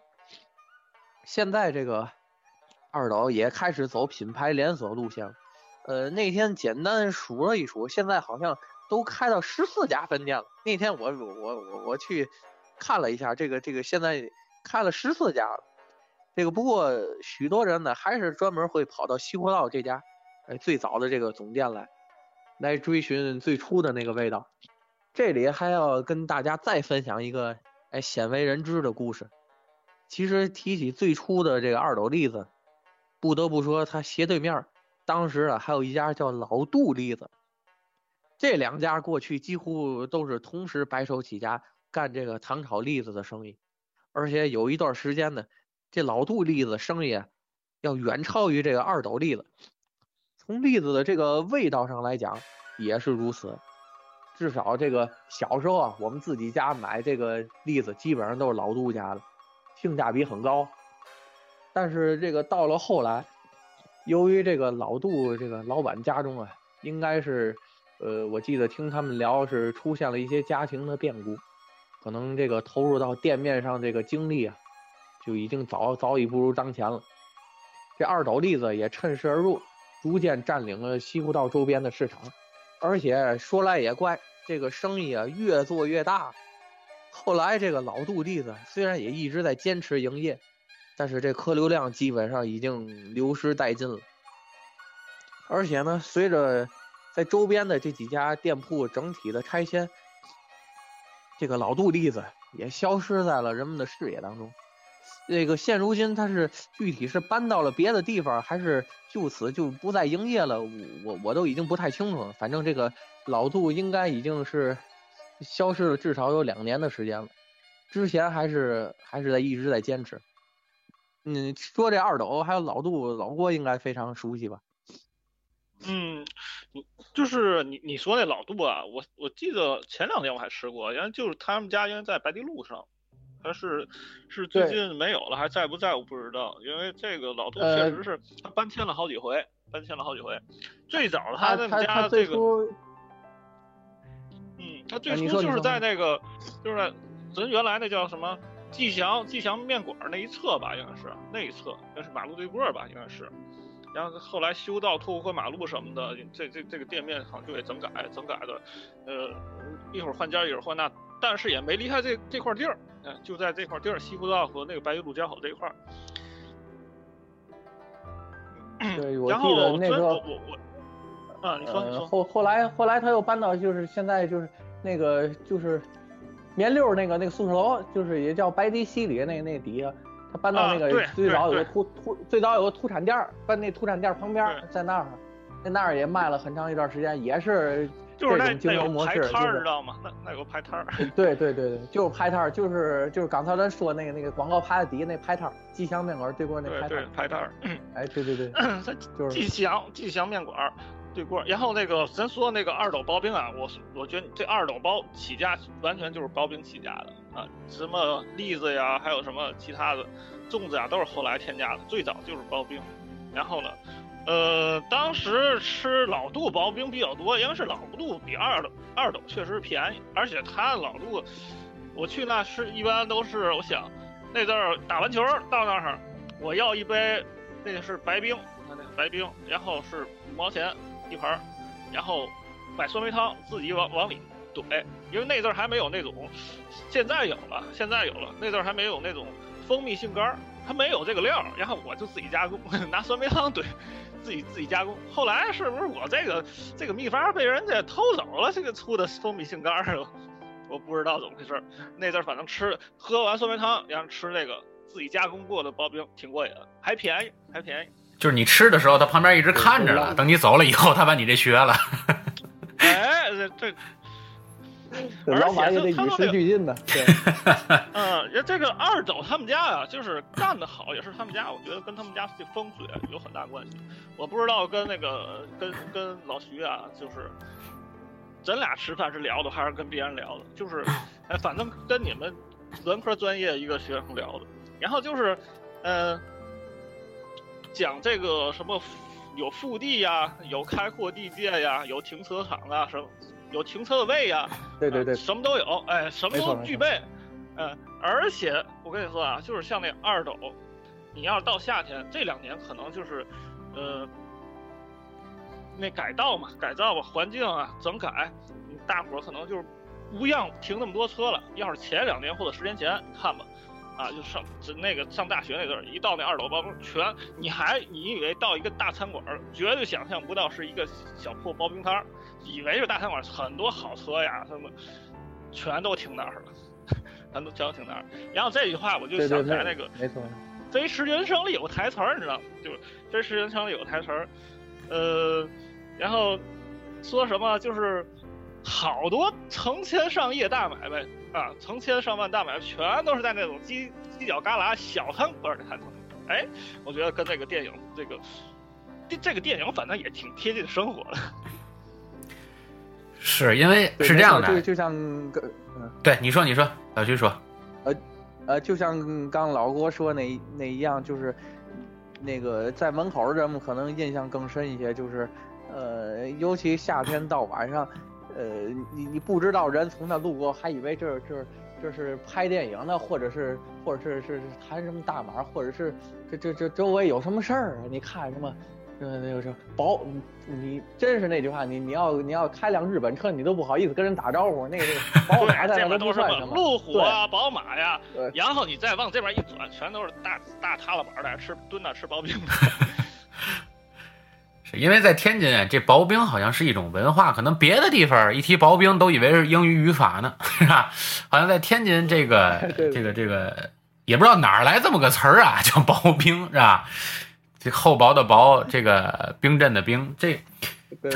[SPEAKER 3] 现在这个二斗也开始走品牌连锁路线了，呃，那天简单数了一数，现在好像都开到十四家分店了。那天我我我我去看了一下，这个这个现在开了十四家了。这个不过许多人呢，还是专门会跑到西湖道这家，哎，最早的这个总店来，来追寻最初的那个味道。这里还要跟大家再分享一个哎鲜为人知的故事。其实提起最初的这个二斗栗子，不得不说它斜对面当时啊还有一家叫老杜栗子。这两家过去几乎都是同时白手起家干这个糖炒栗子的生意，而且有一段时间呢。这老杜栗子生意要远超于这个二斗栗子，从栗子的这个味道上来讲也是如此。至少这个小时候啊，我们自己家买这个栗子，基本上都是老杜家的，性价比很高。但是这个到了后来，由于这个老杜这个老板家中啊，应该是，呃，我记得听他们聊是出现了一些家庭的变故，可能这个投入到店面上这个精力啊，就已经早早已不如当前了。这二斗栗子也趁势而入，逐渐占领了西湖道周边的市场。而且说来也怪，这个生意啊越做越大。后来这个老杜弟子虽然也一直在坚持营业，但是这客流量基本上已经流失殆尽了。而且呢，随着在周边的这几家店铺整体的拆迁，这个老杜弟子也消失在了人们的视野当中。这个现如今，他是具体是搬到了别的地方，还是就此就不再营业了？我我我都已经不太清楚了。反正这个老杜应该已经是消失了至少有两年的时间了。之前还是还是在一直在坚持。你，说这二斗还有老杜老郭应该非常熟悉吧？
[SPEAKER 2] 嗯，就是你你说那老杜啊，我我记得前两天我还吃过，原来就是他们家原来在白堤路上。他是是最近没有了，还在不在我不知道，因为这个老杜确实是他搬迁了好几回，搬迁了好几回。最早他们家这个，嗯，他最初就是在那个，就是咱原来那叫什么吉祥吉祥面馆那一侧吧，应该是那一侧，那是马路对过吧，应该是。然后后来修道拓宽马路什么的，这这这个店面好像就给整改整改的，呃，一会儿换家一会儿换那，但是也没离开这这块地儿。嗯，就在这块地儿，西湖道和那个白玉路交口这一块儿。
[SPEAKER 3] 对，我记得那个
[SPEAKER 2] 我我我，啊，你说你说。
[SPEAKER 3] 后后来后来他又搬到就是现在就是那个就是棉六那个那个宿舍楼，就是也叫白堤西里那那底下，他搬到那个最早有个土土最早有个土产店，搬那土产店旁边，在那儿，在那儿也卖了很长一段时间，也是。
[SPEAKER 2] 就是
[SPEAKER 3] 那经营模式，
[SPEAKER 2] 知道吗？那那有排摊儿。
[SPEAKER 3] 对对对对，就是排摊儿，就是就是刚才咱说那个那个广告牌的底下那排摊儿，吉祥面馆对过那排摊儿。
[SPEAKER 2] 排摊儿。
[SPEAKER 3] 哎，对对对，就是
[SPEAKER 2] 吉祥吉祥面馆对过。然后那个咱说那个二斗刨冰啊，我我觉得这二斗包起家完全就是刨冰起家的啊，什么栗子呀，还有什么其他的粽子呀，都是后来添加的，最早就是刨冰。然后呢？呃，当时吃老杜刨冰比较多，因为是老杜比二斗二斗确实便宜，而且他老杜，我去那吃一般都是我想那阵儿打完球到那儿，我要一杯那个是白冰，那个白冰，然后是五毛钱一盘，然后买酸梅汤自己往往里怼，因为那阵儿还没有那种，现在有了，现在有了，那阵儿还没有那种蜂蜜杏干儿，它没有这个料，然后我就自己加工，拿酸梅汤怼。自己自己加工，后来是不是我这个这个秘方被人家偷走了？这个出的蜂蜜杏干儿，我不知道怎么回事。那阵儿反正吃喝完酸梅汤，然后吃那个自己加工过的刨冰，挺过瘾，还便宜，还便宜。
[SPEAKER 1] 就是你吃的时候，他旁边一直看着了，等你走了以后，他把你这学了。
[SPEAKER 2] 哎，这这。
[SPEAKER 3] 老板也得与时俱进的，对，
[SPEAKER 2] 嗯，这个二斗他们家啊，就是干得好，也是他们家，我觉得跟他们家这风水有很大关系。我不知道跟那个跟跟老徐啊，就是咱俩吃饭是聊的，还是跟别人聊的？就是，哎，反正跟你们文科专业一个学生聊的。然后就是，嗯，讲这个什么有腹地呀，有开阔地界呀，有停车场啊什么。有停车位呀，
[SPEAKER 3] 对对对，
[SPEAKER 2] 什么都有，哎，什么都具备，嗯，而且我跟你说啊，就是像那二斗，你要到夏天这两年可能就是，呃，那改道嘛，改造吧，环境啊，整改，大伙儿可能就是不让停那么多车了。要是前两年或者十年前，你看吧。啊，就上就那个上大学那阵儿，一到那二楼刨冰，全你还你以为到一个大餐馆，绝对想象不到是一个小破包冰摊儿，以为是大餐馆，很多好车呀什么，全都停那儿了，全都全都停那儿。然后这句话我就想起来那个，
[SPEAKER 3] 没错，
[SPEAKER 2] 飞驰人生里有个台词儿，你知道吗？就是飞驰人生里有个台词儿，呃，然后说什么就是好多成千上亿大买卖。啊，成千上万大买卖全都是在那种犄犄角旮旯小餐馆里看的。哎，我觉得跟那个电影这个这这个电影反正也挺贴近生活的。
[SPEAKER 1] 是因为是这样的，
[SPEAKER 3] 就就像个嗯
[SPEAKER 1] 对你说你说，老徐说，呃
[SPEAKER 3] 呃，就像刚老郭说那那一样，就是那个在门口儿人们可能印象更深一些，就是呃，尤其夏天到晚上，呃，你你不知道人从那路过，还以为这这这是拍电影呢，或者是或者是是是谈什么大马，或者是这这这周围有什么事儿啊？你看什么？呃，那个是保，你你真是那句话，你你要你要开辆日本车，你都不好意思跟人打招呼，那个那 个宝马在那都
[SPEAKER 2] 都是。路虎啊、宝马呀
[SPEAKER 3] 对，
[SPEAKER 2] 然后你再往这边一转，全都是大大踏拉板的，吃蹲那吃薄冰的。
[SPEAKER 1] 是因为在天津啊，这薄冰好像是一种文化，可能别的地方一提薄冰都以为是英语语法呢，是吧？好像在天津这个 这个这个也不知道哪儿来这么个词儿啊，叫薄冰是吧？这厚薄的薄，这个冰镇的冰，这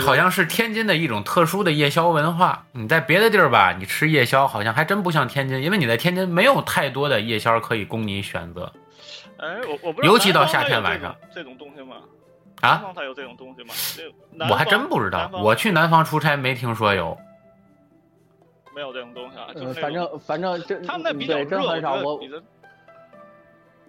[SPEAKER 1] 好像是天津的一种特殊的夜宵文化。你在别的地儿吧，你吃夜宵好像还真不像天津，因为你在天津没有太多的夜宵可以供你选择
[SPEAKER 2] 哎，我我不知道
[SPEAKER 1] 尤其到夏天晚上
[SPEAKER 2] 这种这种东西吗？南
[SPEAKER 1] 啊。
[SPEAKER 2] 方才有这种东西吗？
[SPEAKER 1] 我还真不知道我去南方出差没听说有。
[SPEAKER 2] 没有这种东西啊，就
[SPEAKER 3] 嗯，
[SPEAKER 2] 是
[SPEAKER 3] 反正反正这
[SPEAKER 2] 他们那比较热，
[SPEAKER 3] 真很少。我
[SPEAKER 2] 比咱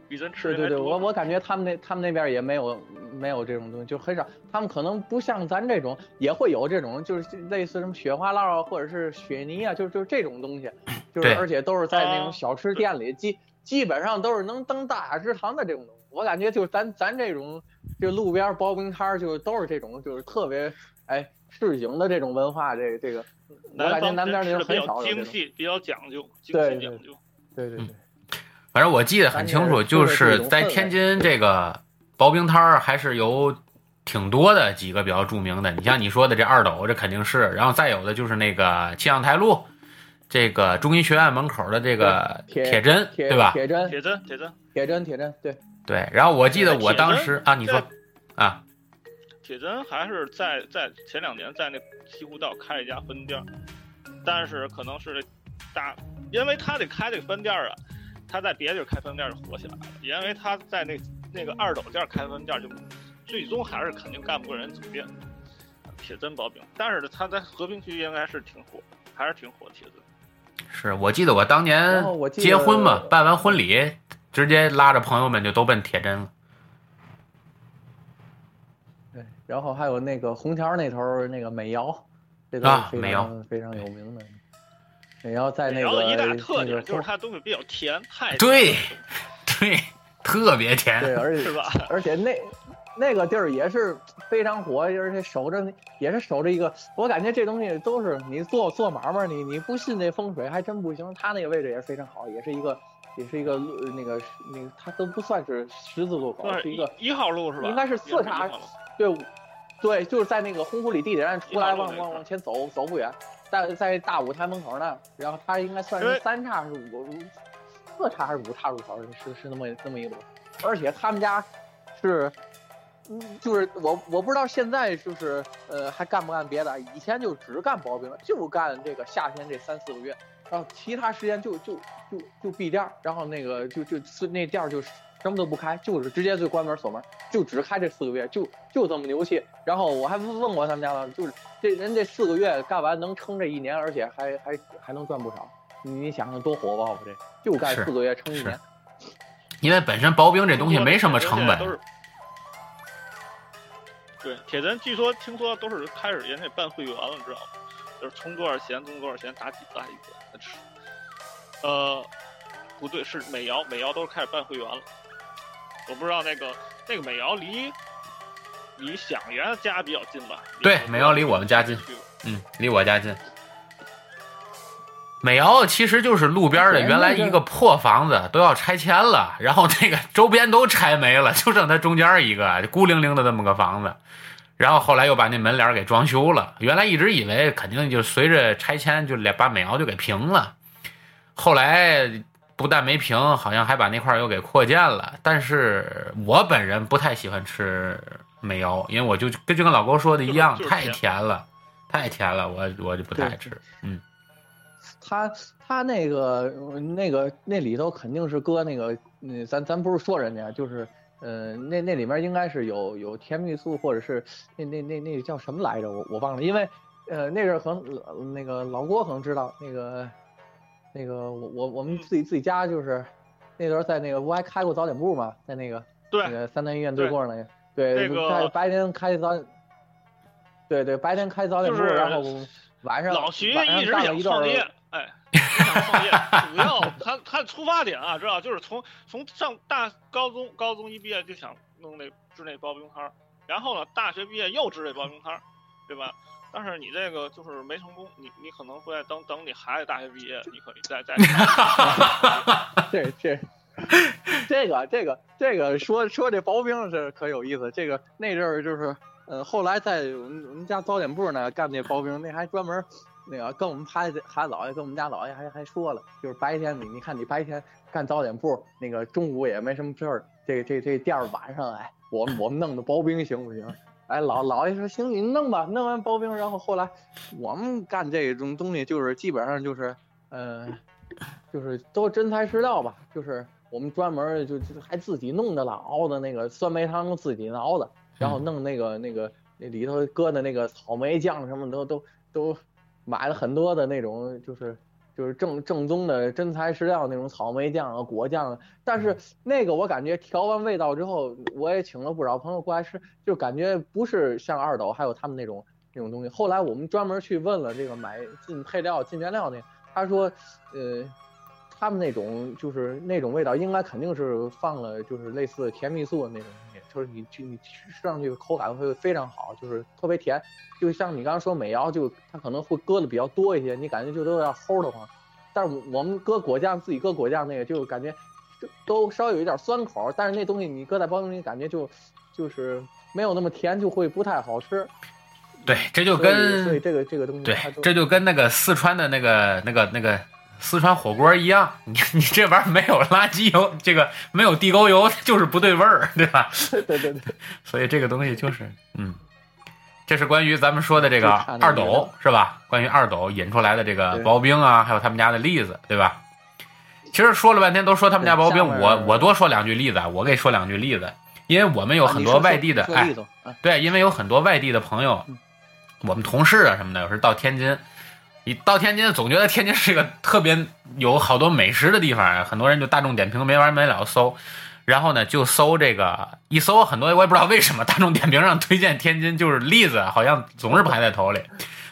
[SPEAKER 2] 比咱吃
[SPEAKER 3] 对对对，我我感觉他们那他们那边也没有没有这种东西，就很少。他们可能不像咱这种，也会有这种，就是类似什么雪花酪啊，或者是雪泥啊，就就这种东西，就是而且都是在那
[SPEAKER 2] 啊
[SPEAKER 3] 种小吃店里，基基本上都是能登大雅之堂的这种东西。我感觉就是咱咱这种就路边刨冰摊儿，就都是这种，就是特别哎市井的这种文化，这个这个，我感觉
[SPEAKER 2] 南
[SPEAKER 3] 边
[SPEAKER 2] 人吃的比
[SPEAKER 3] 儿就很少
[SPEAKER 2] 精细，比较讲究，精细讲究。
[SPEAKER 3] 对对对。
[SPEAKER 1] 反正我记得很清楚，就是在天津这个刨冰摊儿还是有挺多的几个比较著名的。你像你说的这二斗，这肯定是，然后再有的就是那个气象台路，这个中医学院门口的这个
[SPEAKER 3] 铁
[SPEAKER 1] 铁针，对吧？
[SPEAKER 3] 铁针，
[SPEAKER 2] 铁针，铁针，
[SPEAKER 3] 铁针，铁针，对。
[SPEAKER 1] 对。然后我记得我当时啊，你说啊，
[SPEAKER 2] 铁针还是在在前两年在那西湖道开了一家分店儿，但是可能是大，因为他得开这个分店儿啊，他在别地儿开分店儿就火起来了，因为他在那那个二斗店儿开分店儿就最终还是肯定干不过人总店。铁针薄饼，但是他在和平区应该是挺火，还是挺火铁针。
[SPEAKER 1] 是我记得我当年结婚嘛，办完婚礼直接拉着朋友们就都奔铁针了。
[SPEAKER 3] 对，然后还有那个红桥那头那个美瑶，这都是非
[SPEAKER 1] 啊美
[SPEAKER 3] 常、非常有名的。美瑶在那个
[SPEAKER 2] 一大特点就是它东西比较甜，太
[SPEAKER 1] 对对，特别甜。
[SPEAKER 3] 对，而 且
[SPEAKER 2] 是吧？
[SPEAKER 3] 而且那那个地儿也是非常火，而且守着也是守着一个，我感觉这东西都是你做做买卖，你你不信这风水还真不行。他那个位置也是非常好，也是一个也是一个路那个那个它都不算是十字路口，
[SPEAKER 2] 算
[SPEAKER 3] 是一个
[SPEAKER 2] 一号路是吧？
[SPEAKER 3] 应该是四叉对，对，就是在那个洪湖里地铁站出来，往往往前走走不远，在在大舞台门口那儿，然后它应该算是三叉还是五四叉还是五叉路口，是是那么那么一路，而且他们家是。嗯，就是我我不知道现在就是呃还干不干别的，以前就只干刨冰，就干这个夏天这三四个月，然后其他时间就就就就闭店儿，然后那个就就那店儿就什么都不开，就是直接就关门锁门，就只开这四个月，就就这么牛气。然后我还问过他们家了，就是这人这四个月干完能撑这一年，而且还还还能赚不少。你你想想多火爆吧？这就干四个月撑一年。
[SPEAKER 1] 因为本身薄冰这东西没什么成本
[SPEAKER 2] 都，是。对，铁人据说听说都是开始人家办会员了，你知道吗？就是充多少钱充多少钱打几打一个吃。呃，不对，是美瑶，美瑶都是开始办会员了。我不知道那个那个美瑶离离响源家比较近吧？
[SPEAKER 1] 对美瑶离我们家近嗯，离我家近。美瑶其实就是路边的原来一个破房子，都要拆迁了，然后那个周边都拆没了，就剩它中间一个孤零零的这么个房子。然后后来又把那门脸给装修了。原来一直以为肯定就随着拆迁就把美瑶就给平了，后来不但没平，好像还把那块又给扩建了。但是我本人不太喜欢吃美瑶，因为我就跟就跟老郭说的一样，太
[SPEAKER 2] 甜
[SPEAKER 1] 甜了，太甜了，我我就不太爱吃。嗯，
[SPEAKER 3] 他他那个那个那里头肯定是搁那个，那，咱咱不是说人家，就是，呃，那那里面应该是有有甜蜜素，或者是那那那那叫什么来着？我我忘了，因为呃，那阵儿可能那个老郭可能知道，那个那个我我我们自己自己家就是那时候在那个不还开过早点部嘛，在那个那，个三南医院对过那个，对，
[SPEAKER 2] 那个
[SPEAKER 3] 开白天开早，对对，白天开早点部，
[SPEAKER 2] 就是
[SPEAKER 3] 然后晚上
[SPEAKER 2] 老徐
[SPEAKER 3] 晚上
[SPEAKER 2] 一直想创业，哎，想创业，主要他他出发点啊，知道就是从从上大高中高中一毕业就想弄那支那刨冰摊儿，然后呢大学毕业又支这刨冰摊儿，对吧？但是你这个就是没成功，你你可能会等等你孩子大学毕业，你可以再再
[SPEAKER 3] 这这这个这个这个说说这刨冰是可有意思。这个那阵儿就是呃，后来在我们我们家早点部呢干那刨冰，那还专门那个跟我们孩子孩子姥爷跟我们家姥爷还还说了，就是白天你你看你白天干早点铺，那个中午也没什么事儿，这这这店儿晚上哎，我我们弄的刨冰行不行？哎，老姥爷说行，你弄吧，弄完刨冰，然后后来我们干这种东西就是基本上就是呃。就是都真材实料吧，就是我们专门就就还自己弄的了，熬的那个酸梅汤自己熬的，然后弄那个那个那里头搁的那个草莓酱什么都都都买了很多的那种，就是就是正正宗的真材实料那种草莓酱啊果酱啊，但是那个我感觉调完味道之后，我也请了不少朋友过来吃，就感觉不是像二斗还有他们那种那种东西。后来我们专门去问了这个买进配料进原料那，他说，呃。他们那种就是那种味道，应该肯定是放了就是类似甜蜜素的那种就是你你吃上去口感会非常好，就是特别甜。就像你刚刚说美肴，就它可能会搁的比较多一些，你感觉就都有点齁的慌。但是我们搁果酱，自己搁果酱那个就感觉都稍微有一点酸口，但是那东西你搁在包装里，感觉就就是没有那么甜，就会不太好吃。
[SPEAKER 1] 对，这就跟
[SPEAKER 3] 所以这个这个东西，
[SPEAKER 1] 对，这就跟那个四川的那个那个那个。四川火锅一样，你 你这玩意儿没有垃圾油，这个没有地沟油，就是不对味儿，对吧？
[SPEAKER 3] 对对对。
[SPEAKER 1] 所以这个东西就是，嗯，这是关于咱们说的这个二斗是吧？关于二斗引出来的这个薄冰啊，还有他们家的例子，对吧？其实说了半天都说他们家薄冰，我我多说两句例子，我给说两句例子，因为我们有很多外地的，哎，对，因为有很多外地的朋友，我们同事啊什么的，有时到天津。你到天津总觉得天津是一个特别有好多美食的地方，很多人就大众点评没完没了搜，然后呢就搜这个一搜很多我也不知道为什么大众点评上推荐天津就是栗子，好像总是排在头里，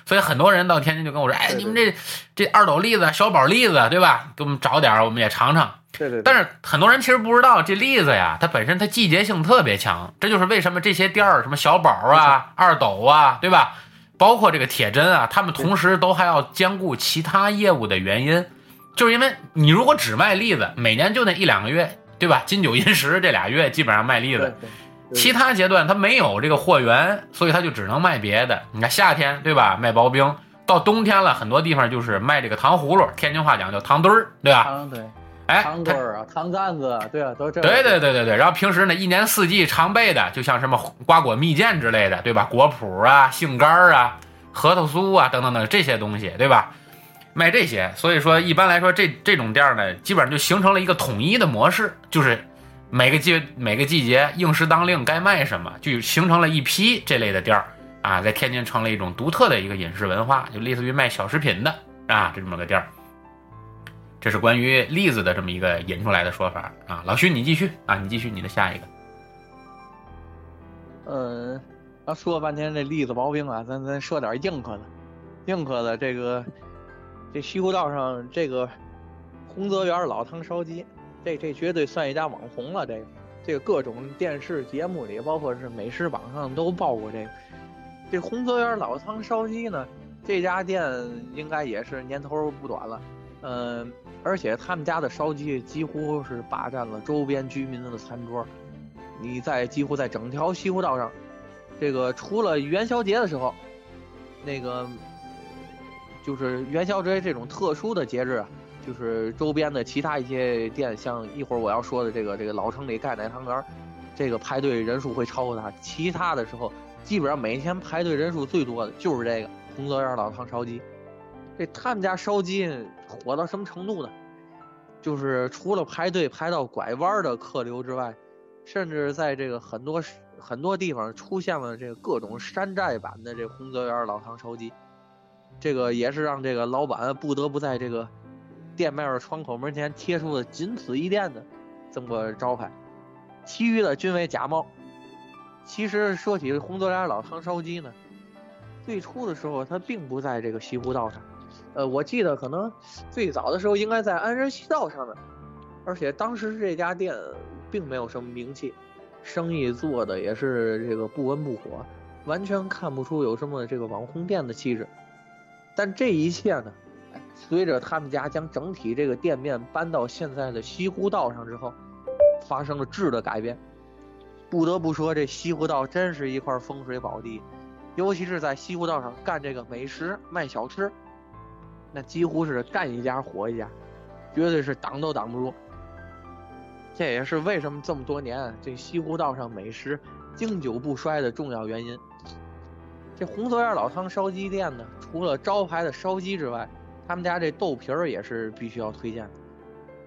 [SPEAKER 1] 所以很多人到天津就跟我说，哎，你们这这二斗栗子、小宝栗子，对吧？给我们找点，我们也尝尝。
[SPEAKER 3] 对对。
[SPEAKER 1] 但是很多人其实不知道，这栗子呀，它本身它季节性特别强，这就是为什么这些店儿什么小宝啊、二斗啊，对吧？包括这个铁针啊，他们同时都还要兼顾其他业务的原因，就是因为你如果只卖栗子，每年就那一两个月，对吧？金九银十这俩月基本上卖栗子，其他阶段他没有这个货源，所以他就只能卖别的。你看夏天对吧，卖刨冰；到冬天了，很多地方就是卖这个糖葫芦，天津话讲叫糖墩儿，对吧？
[SPEAKER 3] 对。
[SPEAKER 1] 哎，
[SPEAKER 3] 糖墩儿啊，糖簪子，对啊，都这。
[SPEAKER 1] 对对对对对，然后平时呢，一年四季常备的，就像什么瓜果蜜饯之类的，对吧？果脯啊，杏干儿啊，核桃酥啊，等等等这些东西，对吧？卖这些，所以说一般来说，这这种店呢，基本上就形成了一个统一的模式，就是每个季每个季节应时当令该卖什么，就形成了一批这类的店儿啊，在天津成了一种独特的一个饮食文化，就类似于卖小食品的啊，这么个店儿。这是关于栗子的这么一个引出来的说法啊，老徐你继续啊，你继续你的下一个。
[SPEAKER 3] 嗯，刚说了半天这栗子刨冰啊，咱咱说点硬核的，硬核的这个这西湖道上这个洪泽园老汤烧鸡，这这绝对算一家网红了。这个这个各种电视节目里，包括是美食榜上都报过这个。这洪泽园老汤烧鸡呢，这家店应该也是年头不短了，嗯。而且他们家的烧鸡几乎是霸占了周边居民的餐桌，你在几乎在整条西湖道上，这个除了元宵节的时候，那个就是元宵节这种特殊的节日啊，就是周边的其他一些店，像一会儿我要说的这个这个老城里盖奶汤圆，这个排队人数会超过它。其他的时候，基本上每天排队人数最多的就是这个红泽园老汤烧鸡。这他们家烧鸡火到什么程度呢？就是除了排队排到拐弯的客流之外，甚至在这个很多很多地方出现了这个各种山寨版的这洪泽园老汤烧鸡，这个也是让这个老板不得不在这个店面的窗口门前贴出了“仅此一店”的这么个招牌，其余的均为假冒。其实说起红泽园老汤烧鸡呢，最初的时候它并不在这个西湖道上，呃，我记得可能最早的时候应该在安仁西道上面，而且当时这家店并没有什么名气，生意做的也是这个不温不火，完全看不出有什么这个网红店的气质。但这一切呢，随着他们家将整体这个店面搬到现在的西湖道上之后，发生了质的改变。不得不说，这西湖道真是一块风水宝地，尤其是在西湖道上干这个美食卖小吃，那几乎是干一家火一家，绝对是挡都挡不住。这也是为什么这么多年这西湖道上美食经久不衰的重要原因。这红泽园老汤烧鸡店呢，除了招牌的烧鸡之外，他们家这豆皮儿也是必须要推荐的。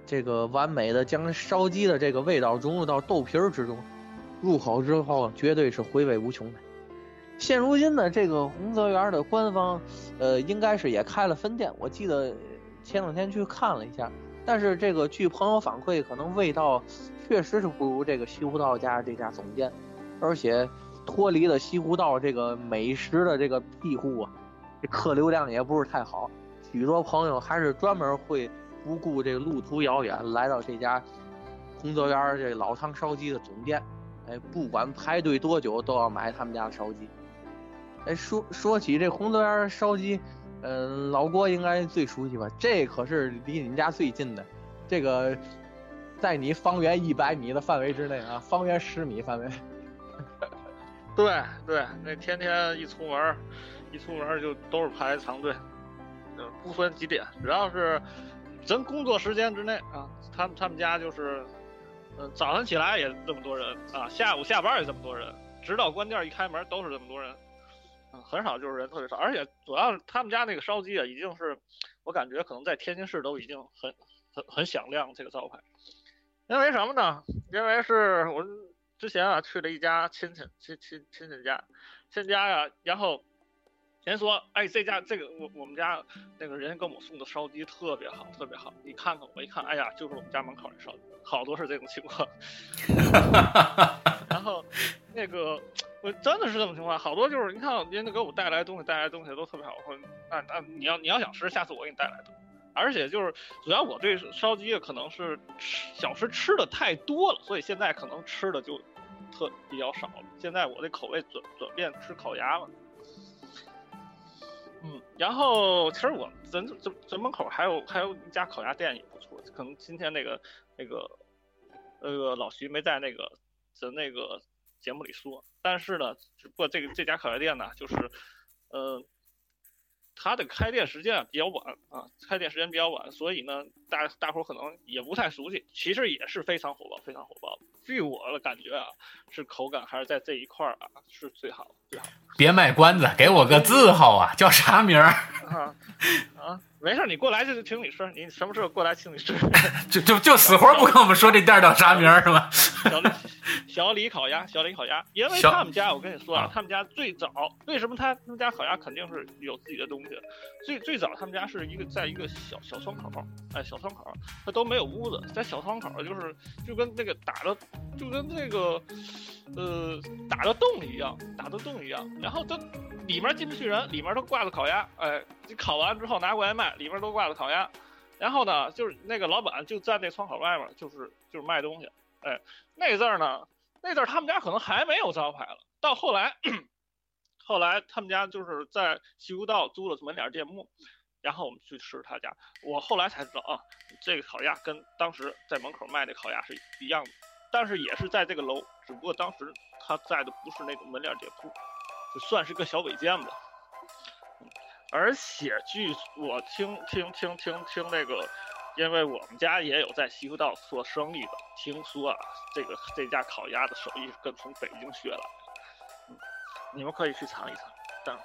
[SPEAKER 3] 这个完美的将烧鸡的这个味道融入到豆皮儿之中，入口之后绝对是回味无穷的。现如今呢，这个洪泽园的官方，呃，应该是也开了分店，我记得前两天去看了一下。但是这个据朋友反馈，可能味道确实是不如这个西湖道家这家总店，而且。脱离了西湖道这个美食的这个庇护啊，这客流量也不是太好，许多朋友还是专门会不顾这个路途遥远来到这家洪泽园这老汤烧鸡的总店，哎，不管排队多久都要买他们家的烧鸡。哎，说说起这洪泽园烧鸡，嗯，老郭应该最熟悉吧？这可是离你们家最近的，这个在你方圆一百米的范围之内啊，方圆十米范围。
[SPEAKER 2] 对对，那天天一出门，一出门就都是排长队，不分几点，只要是真工作时间之内啊，他们他们家就是，嗯，早上起来也这么多人啊，下午下班也这么多人，直到关店一开门都是这么多人，嗯，很少就是人特别少，而且主要是他们家那个烧鸡啊，已经是我感觉可能在天津市都已经很很很响亮这个招牌，因为什么呢？因为是我。之前啊，去了一家亲戚亲亲亲戚家，亲家呀，然后人说，哎，这家这个我我们家那个人给我送的烧鸡特别好，特别好，你看看，我一看，哎呀，就是我们家门口那烧鸡，好多是这种情况。然后那个我真的是这种情况，好多就是你看人家给我带来东西，带来东西都特别好，我那那你要你要想吃，下次我给你带来的。而且就是，主要我对烧鸡可能是吃小吃吃的太多了，所以现在可能吃的就特比较少了。现在我的口味转转变吃烤鸭了。嗯，然后其实我咱这这门口还有还有一家烤鸭店也不错，可能今天那个那个那个老徐没在那个咱那个节目里说，但是呢，只不过这个这家烤鸭店呢，就是呃。它的开店时间比较晚啊，开店时间比较晚，所以呢，大大伙可能也不太熟悉。其实也是非常火爆，非常火爆。据我的感觉啊，是口感还是在这一块儿啊是最好最好。
[SPEAKER 1] 别卖关子，给我个字号啊，叫啥名儿？
[SPEAKER 2] 啊啊，没事，你过来就请你吃，你什么时候过来请你吃？
[SPEAKER 1] 就就就死活不跟我们说这店叫啥名儿是吗？
[SPEAKER 2] 小李烤鸭，小李烤鸭，因为他们家，我跟你说啊，他们家最早，为什么他他们家烤鸭肯定是有自己的东西？最最早他们家是一个在一个小小窗口，哎，小窗口，他都没有屋子，在小窗口就是就跟那个打的，就跟那个呃打的洞一样，打的洞一样，然后都里面进不去人，里面都挂着烤鸭，哎，你烤完之后拿过来卖，里面都挂着烤鸭，然后呢，就是那个老板就在那窗口外面，就是就是卖东西，哎，那阵儿呢？那阵儿他们家可能还没有招牌了，到后来，后来他们家就是在西湖道租了门脸店铺，然后我们去吃他家，我后来才知道啊，这个烤鸭跟当时在门口卖的烤鸭是一样的，但是也是在这个楼，只不过当时他在的不是那种门脸店铺，就算是个小违建吧。而且据我听听听听听那个。因为我们家也有在西湖道做生意的，听说啊，这个这家烤鸭的手艺是跟从北京学来的，嗯，你们可以去尝一尝。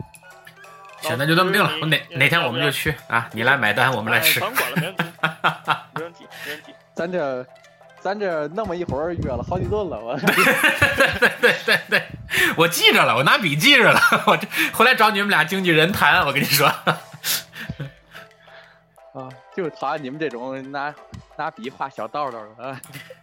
[SPEAKER 1] 行，那就这么定了。哪哪天我们就去啊，你来买单，我们来吃。
[SPEAKER 2] 甭管了，没问题，没问题，没问题。
[SPEAKER 3] 咱这，咱这那么一会儿约了好几顿了，我。
[SPEAKER 1] 对对对对对，我记着了，我拿笔记着了，我这回来找你们俩经纪人谈，我跟你说。
[SPEAKER 3] 啊，就是讨厌你们这种拿拿笔画小道道的啊。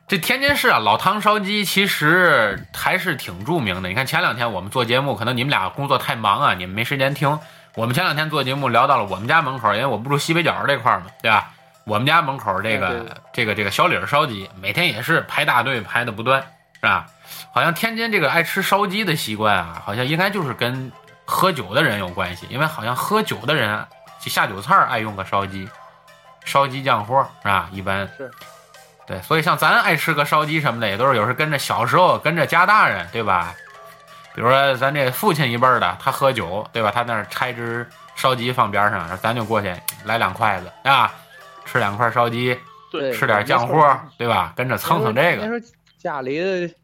[SPEAKER 1] 这天津市啊，老汤烧鸡其实还是挺著名的。你看前两天我们做节目，可能你们俩工作太忙啊，你们没时间听。我们前两天做节目聊到了我们家门口，因为我不住西北角这块嘛，对吧？我们家门口这个这个这个小李烧鸡，每天也是排大队排的不断，是吧？好像天津这个爱吃烧鸡的习惯啊，好像应该就是跟喝酒的人有关系，因为好像喝酒的人下酒菜爱用个烧鸡。烧鸡酱货是吧？一般
[SPEAKER 3] 是，
[SPEAKER 1] 对，所以像咱爱吃个烧鸡什么的，也都是有时跟着小时候跟着家大人，对吧？比如说咱这父亲一辈的，他喝酒，对吧？他那儿拆只烧鸡放边上，咱就过去来两筷子啊，吃两块烧鸡，
[SPEAKER 3] 对，
[SPEAKER 1] 吃点酱货，对吧？跟着蹭蹭这个。
[SPEAKER 3] 那时候家里，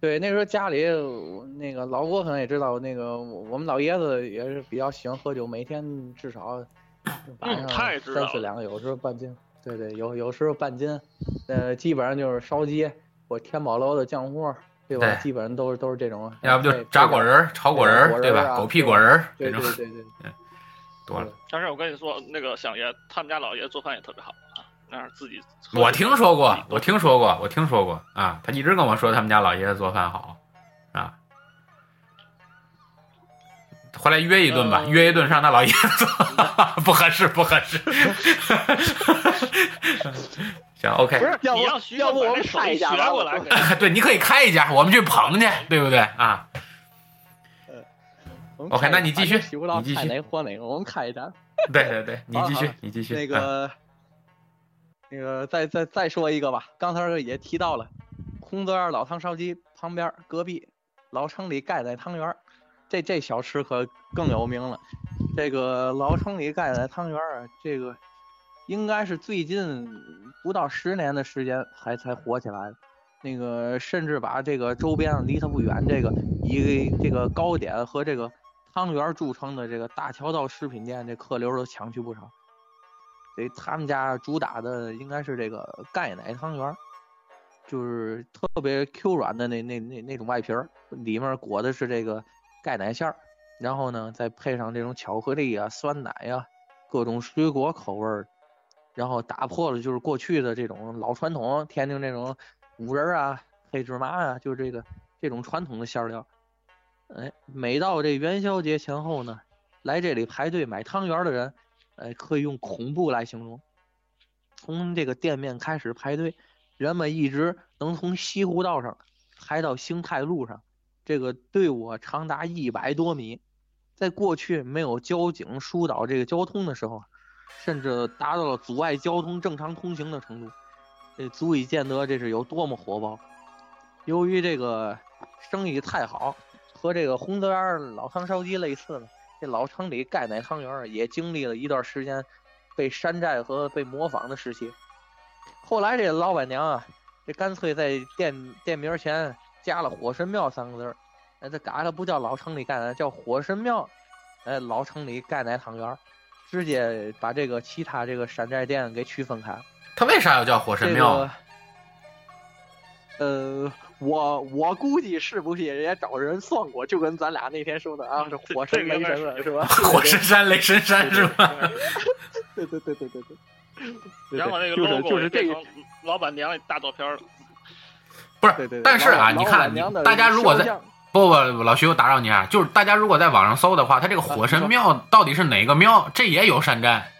[SPEAKER 3] 对，那时候家里那个老郭可能也知道，那个我们老爷子也是比较喜欢喝酒，每天至少。晚上三四两，有时候半斤，对对，有有时候半斤，呃，基本上就是烧鸡或天宝楼的酱货，对吧？基本上都是都是这种。
[SPEAKER 1] 要不就炸果仁、炒果仁，对吧？狗屁果仁，
[SPEAKER 3] 对对对对，
[SPEAKER 1] 多了。
[SPEAKER 2] 但是我跟你说，那个小爷他们家老爷做饭也特别好啊，那是自己。
[SPEAKER 1] 我听说过，我听说过，我听说过啊，他一直跟我说他们家老爷子做饭好啊。回来约一顿吧，约一顿上他老爷子，不合适，不合适。行，OK。
[SPEAKER 3] 不是，要不要不我们开一家？
[SPEAKER 1] 对，你可以开一家，我们去捧去，对不对啊？OK，那你继续，你继续。
[SPEAKER 3] 哪活哪个？我们开一张。
[SPEAKER 1] 对对对，你继续，你继续。
[SPEAKER 3] 那个，那个，再再再说一个吧。刚才也提到了，洪泽园老汤烧鸡旁边隔壁老城里盖的汤圆。这这小吃可更有名了，这个老城里盖的汤圆儿，这个应该是最近不到十年的时间才才火起来的。那个甚至把这个周边离它不远这个以这个糕点和这个汤圆著称的这个大桥道食品店，这客流都抢去不少。这他们家主打的应该是这个钙奶汤圆儿，就是特别 Q 软的那那那那种外皮儿，里面裹的是这个。钙奶馅儿，然后呢，再配上这种巧克力啊、酸奶呀、各种水果口味儿，然后打破了就是过去的这种老传统，天津这种五仁啊、黑芝麻啊，就是这个这种传统的馅料。哎，每到这元宵节前后呢，来这里排队买汤圆的人，哎，可以用恐怖来形容。从这个店面开始排队，人们一直能从西湖道上排到兴泰路上。这个队伍长达一百多米，在过去没有交警疏导这个交通的时候，甚至达到了阻碍交通正常通行的程度，这足以见得这是有多么火爆。由于这个生意太好，和这个红泽园老汤烧鸡类似的，这老城里盖奶汤圆也经历了一段时间被山寨和被模仿的时期。后来这老板娘啊，这干脆在店店名前。加了“火神庙”三个字儿，哎，这改了不叫老城里盖奶，叫火神庙，哎，老城里盖奶汤圆，直接把这个其他这个山寨店给区分开。
[SPEAKER 1] 他为啥要叫火神庙？
[SPEAKER 3] 呃，我我估计是不是也找人算过，就跟咱俩那天说的啊，是火神雷神了，是吧？
[SPEAKER 1] 火神山雷神山是吧？
[SPEAKER 3] 对对对对对对。
[SPEAKER 2] 然后那个
[SPEAKER 3] logo 就是这个
[SPEAKER 2] 老板娘大照片了。
[SPEAKER 1] 不是，但是啊，你看，大家如果在不不老徐，我打扰你啊，就是大家如果在网上搜的话，他这个火神庙到底是哪个庙？这也有山寨。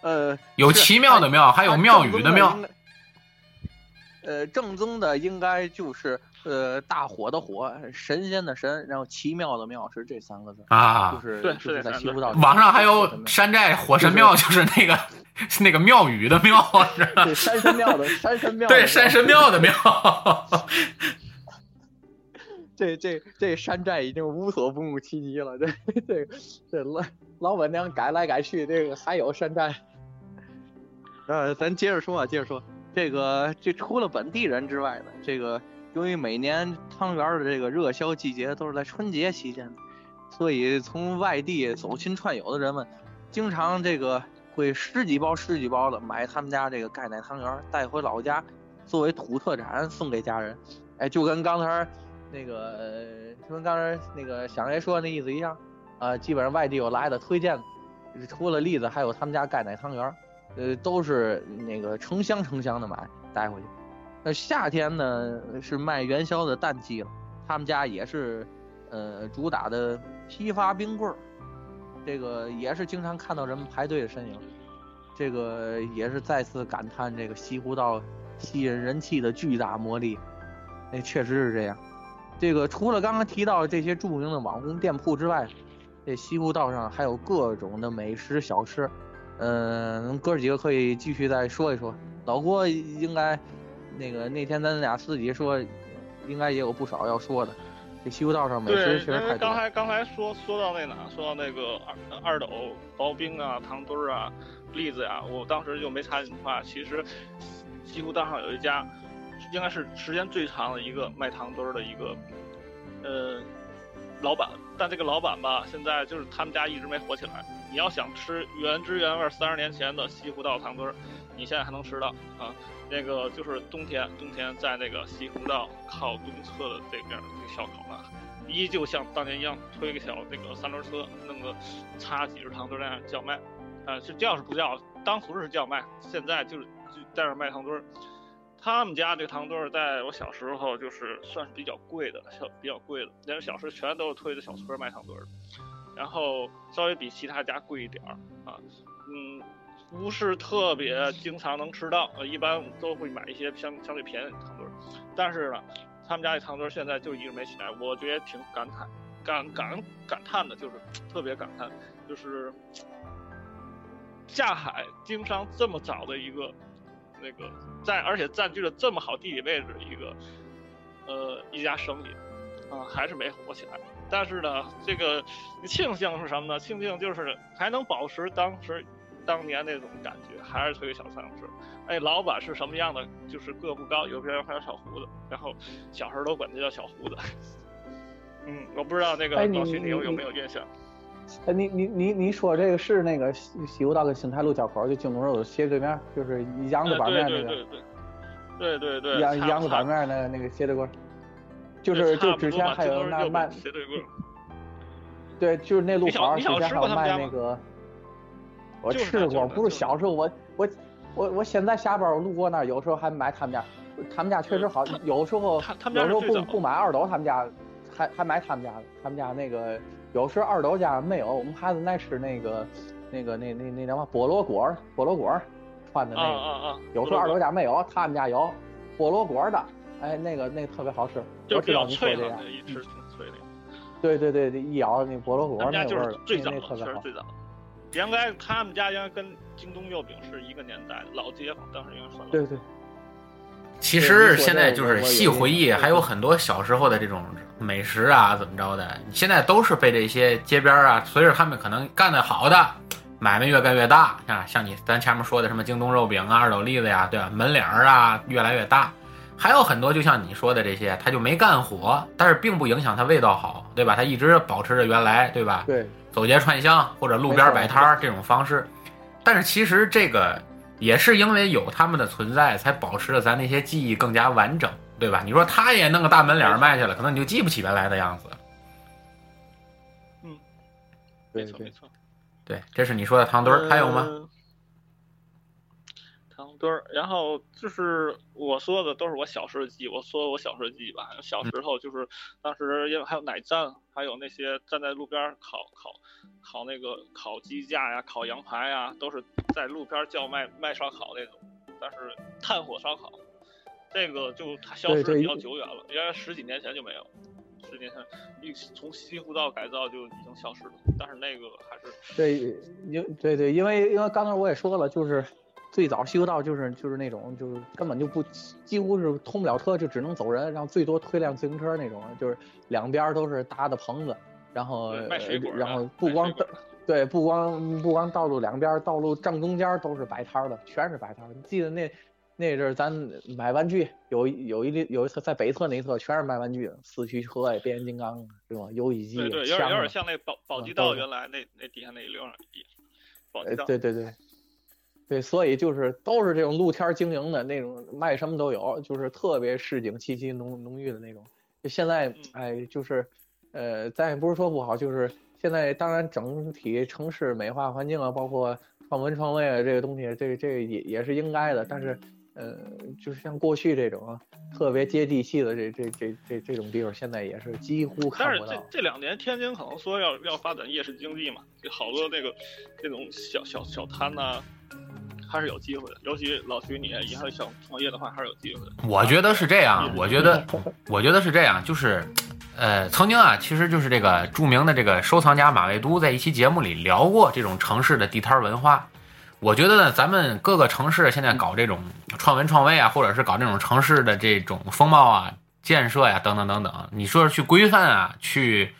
[SPEAKER 3] 呃，
[SPEAKER 1] 有奇妙的庙，还有庙宇的庙。
[SPEAKER 3] 呃，正宗的应该就是呃大火的火，神仙的神，然后奇妙的妙是这三个字
[SPEAKER 1] 啊，
[SPEAKER 3] 就是就是在西湖道。
[SPEAKER 1] 网上还有山寨火神庙，就是那个那个庙宇的庙，是吧？
[SPEAKER 3] 对，山神庙的山神庙。
[SPEAKER 1] 对，山神庙的庙。
[SPEAKER 3] 这这这山寨已经无所不用其极了，这这这老老板娘改来改去，这个还有山寨。呃，咱接着说啊，接着说。这个这除了本地人之外呢，这个由于每年汤圆的这个热销季节都是在春节期间，所以从外地走亲串友的人们，经常这个会十几包十几包的买他们家这个钙奶汤圆带回老家，作为土特产送给家人。哎，就跟刚才那个就跟刚才那个响爷说那意思一样，啊，基本上外地有来的推荐，除了栗子，还有他们家钙奶汤圆，呃，都是那个成箱成箱的买带回去。那夏天呢是卖元宵的淡季了，他们家也是，呃，主打的批发冰棍儿，这个也是经常看到人们排队的身影。这个也是再次感叹这个西湖道吸引人气的巨大魔力。哎，确实是这样。这个除了刚刚提到这些著名的网红店铺之外，这西湖道上还有各种的美食小吃。嗯，哥几个可以继续再说一说。老郭应该那个那天咱俩自己说，应该也有不少要说的。这西湖道上美食确实太多。
[SPEAKER 2] 刚才刚才说说到那哪，说到那个二二斗薄冰啊、糖墩儿啊。栗子呀，我当时就没插进话。其实西湖道上有一家，应该是时间最长的一个卖糖墩儿的一个，呃，老板。但这个老板吧，现在就是他们家一直没火起来。你要想吃原汁原味三十年前的西湖道糖墩儿，你现在还能吃到啊。那个就是冬天，冬天在那个西湖道靠东侧的这边这个小口那，依旧像当年一样推个小那个三轮车，弄个插几只糖墩儿那样叫卖。啊，是叫是不叫？当初是叫卖，现在就是就在那卖糖墩儿。他们家这糖墩儿，在我小时候就是算是比较贵的，小比较贵的。那小时全都是推着小车卖糖墩儿的，然后稍微比其他家贵一点儿啊。嗯，不是特别经常能吃到，一般都会买一些相相对便宜的糖墩。但是呢，他们家的糖墩现在就一直没起来，我觉得挺感叹，感感感叹的，就是特别感叹，就是。下海经商这么早的一个，那个在而且占据了这么好地理位置的一个，呃一家生意，啊还是没火起来。但是呢，这个庆幸是什么呢？庆幸就是还能保持当时当年那种感觉，还是推小三轮车。哎，老板是什么样的？就是个不高，有边还有小胡子，然后小孩都管他叫小胡子。嗯，我不知道那个老徐你有有没有印象？
[SPEAKER 4] 哎，你你你你说这个是那个西西湖道跟新泰路交口，就京东肉斜对面，就是杨子板面那个。
[SPEAKER 2] 对对对对对对
[SPEAKER 4] 杨杨子板面那个那个斜对过，就是就之前还有那卖
[SPEAKER 2] 对
[SPEAKER 4] 就是那路口之前还有卖那个。我吃过，不是小时候我我我我现在下班我路过那儿，有时候还买他们家，他们家确实好，有时候有时候不不买二斗，他们家还还买他们家的，他们家那个。有时候二斗家没有，我们孩子爱吃那个，那个那那那叫嘛菠萝果菠萝果穿的那
[SPEAKER 2] 个。
[SPEAKER 4] 有时候二斗家没有，他们家有菠萝果的，哎，那个那个特别好吃。我知道你说这个。
[SPEAKER 2] 一吃挺脆的。
[SPEAKER 4] 对对对，一咬那菠萝果那味儿，
[SPEAKER 2] 最早
[SPEAKER 4] 特别好。
[SPEAKER 2] 最早。应该他们家应该跟京东肉饼是一个年代，老街坊当时应该算。
[SPEAKER 4] 对对。
[SPEAKER 1] 其实现在就是细回忆，还有很多小时候的这种美食啊，怎么着的，现在都是被这些街边啊，随着他们可能干得好的，买卖越干越大啊。像你咱前面说的什么京东肉饼啊、二斗栗子呀，对吧？门脸儿啊越来越大，还有很多就像你说的这些，他就没干火，但是并不影响它味道好，对吧？它一直保持着原来，对吧？
[SPEAKER 4] 对，
[SPEAKER 1] 走街串巷或者路边摆摊儿这种方式，但是其实这个。也是因为有他们的存在，才保持了咱那些记忆更加完整，对吧？你说他也弄个大门脸卖去了，可能你就记不起原来的样子。
[SPEAKER 2] 嗯，没错没错，
[SPEAKER 1] 对，这是你说的糖墩儿，还有吗？
[SPEAKER 2] 糖墩儿，然后就是我说的都是我小时候记忆，我说我小时候记忆吧。小时候就是当时因为还有奶站，还有那些站在路边烤烤烤那个烤鸡架呀、烤羊排呀，都是在路边叫卖卖烧烤那种。但是炭火烧烤，这个就它消失比较久远了，原来十几年前就没有，十年前一从西湖道改造就已经消失了。但是那个还是
[SPEAKER 4] 对，因对对，因为因为刚才我也说了，就是。最早西湖道就是就是那种就是根本就不几乎是通不了车，就只能走人，然后最多推辆自行车那种，就是两边都是搭的棚子，然后卖水果然后不光对不光不光道路两边，道路正中间都是摆摊的，全是摆摊。你记得那那阵咱买玩具，有有一有一侧在北侧那一侧全是卖玩具，四驱车呀、变形金刚是吧？游戏机，
[SPEAKER 2] 对对，有点有点像那宝宝鸡道原来那那底下那一溜儿，宝鸡道，
[SPEAKER 4] 对对对。对，所以就是都是这种露天经营的那种，卖什么都有，就是特别市井气息浓浓郁的那种。就现在，哎，就是，呃，咱也不是说不好，就是现在当然整体城市美化环境啊，包括创文创卫啊这个东西，这这也也是应该的。但是，呃，就是像过去这种特别接地气的这这这这这种地方，现在也是几乎看不到。
[SPEAKER 2] 但是这这两年天津可能说要要发展夜市经济嘛，就好多那个这种小小小摊呐。还是有机会的，尤其老徐你以后想创业的话，还是有机会的。
[SPEAKER 1] 我觉得是这样，我觉得，我觉得是这样，就是，呃，曾经啊，其实就是这个著名的这个收藏家马未都在一期节目里聊过这种城市的地摊文化。我觉得呢，咱们各个城市现在搞这种创文创卫啊，或者是搞这种城市的这种风貌啊、建设呀等等等等，你说是去规范啊，去。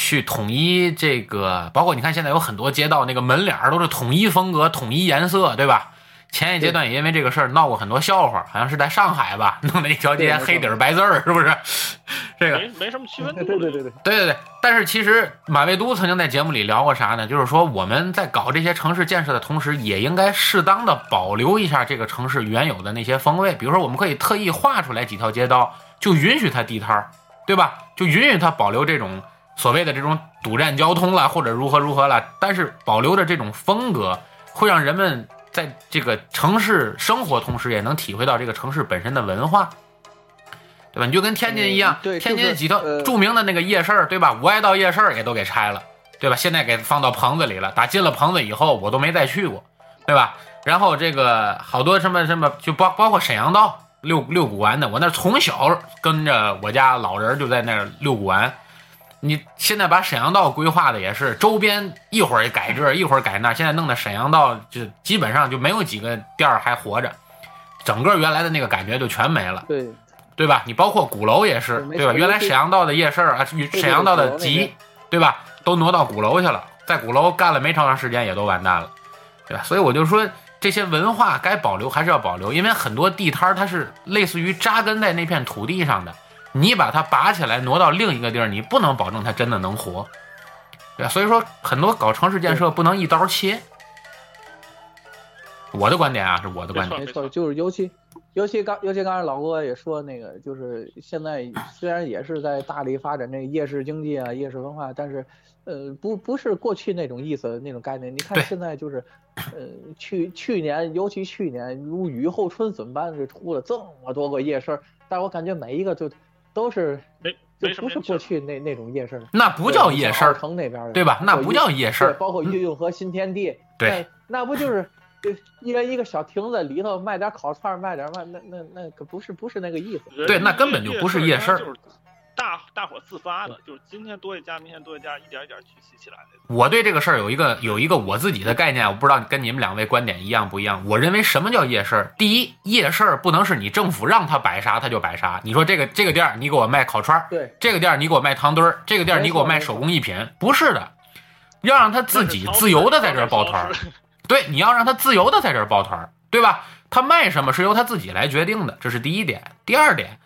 [SPEAKER 1] 去统一这个，包括你看现在有很多街道那个门脸儿都是统一风格、统一颜色，对吧？前一阶段也因为这个事儿闹过很多笑话，好像是在上海吧，弄了一条街黑底儿白字儿，是不是？这个
[SPEAKER 2] 没没什么区分度。
[SPEAKER 4] 对对对对
[SPEAKER 1] 对对对。但是其实马未都曾经在节目里聊过啥呢？就是说我们在搞这些城市建设的同时，也应该适当的保留一下这个城市原有的那些风味。比如说，我们可以特意画出来几条街道，就允许它地摊儿，对吧？就允许它保留这种。所谓的这种堵占交通了，或者如何如何了，但是保留着这种风格，会让人们在这个城市生活同时，也能体会到这个城市本身的文化，对吧？你就跟天津一样，天津几条著名的那个夜市，对吧？五爱道夜市也都给拆了，对吧？现在给放到棚子里了。打进了棚子以后，我都没再去过，对吧？然后这个好多什么什么，就包包括沈阳道六六古玩的，我那从小跟着我家老人就在那儿遛古玩。你现在把沈阳道规划的也是周边一会儿改这一会儿改那，现在弄的沈阳道就基本上就没有几个店儿还活着，整个原来的那个感觉就全没了，
[SPEAKER 4] 对
[SPEAKER 1] 对吧？你包括鼓楼也是，对吧？原来沈阳道的夜市啊，沈阳道的集，对吧？都挪到鼓楼去了，在鼓楼干了没长长时间也都完蛋了，对吧？所以我就说这些文化该保留还是要保留，因为很多地摊儿它是类似于扎根在那片土地上的。你把它拔起来挪到另一个地儿，你不能保证它真的能活，对吧？所以说，很多搞城市建设不能一刀切。我的观点啊，是我的观点。
[SPEAKER 4] 没错，就是尤其，尤其刚，尤其刚才老郭也说那个，就是现在虽然也是在大力发展这个夜市经济啊、夜市文化，但是，呃，不不是过去那种意思、那种概念。你看现在就是，呃，去去年，尤其去年如雨后春笋般就出了这么多个夜市，但我感觉每一个就。都是
[SPEAKER 2] 没，
[SPEAKER 4] 就不是过去那那种夜市，
[SPEAKER 1] 那不叫夜市，
[SPEAKER 4] 城那边的，
[SPEAKER 1] 对吧？那不叫夜市，
[SPEAKER 4] 包括运运河新天地，
[SPEAKER 1] 对，
[SPEAKER 4] 那不就是一人一个小亭子里头卖点烤串，卖点卖，那那那可不是不是那个意思，
[SPEAKER 1] 对，那根本就不是夜市。
[SPEAKER 2] 伙自发的，就是今天多一家，明天多一家，一点一点聚集起来的。
[SPEAKER 1] 我对这个事儿有一个有一个我自己的概念，我不知道跟你们两位观点一样不一样。我认为什么叫夜市？第一，夜市不能是你政府让他摆啥他就摆啥。你说这个这个店儿你给我卖烤串儿，
[SPEAKER 4] 对，
[SPEAKER 1] 这个店儿你给我卖汤墩儿，这个店儿你给我卖手工艺品，不是的，要让他自己自由的在这儿抱团儿。对，你要让他自由的在这儿抱团儿，对吧？他卖什么是由他自己来决定的，这是第一点。第二点。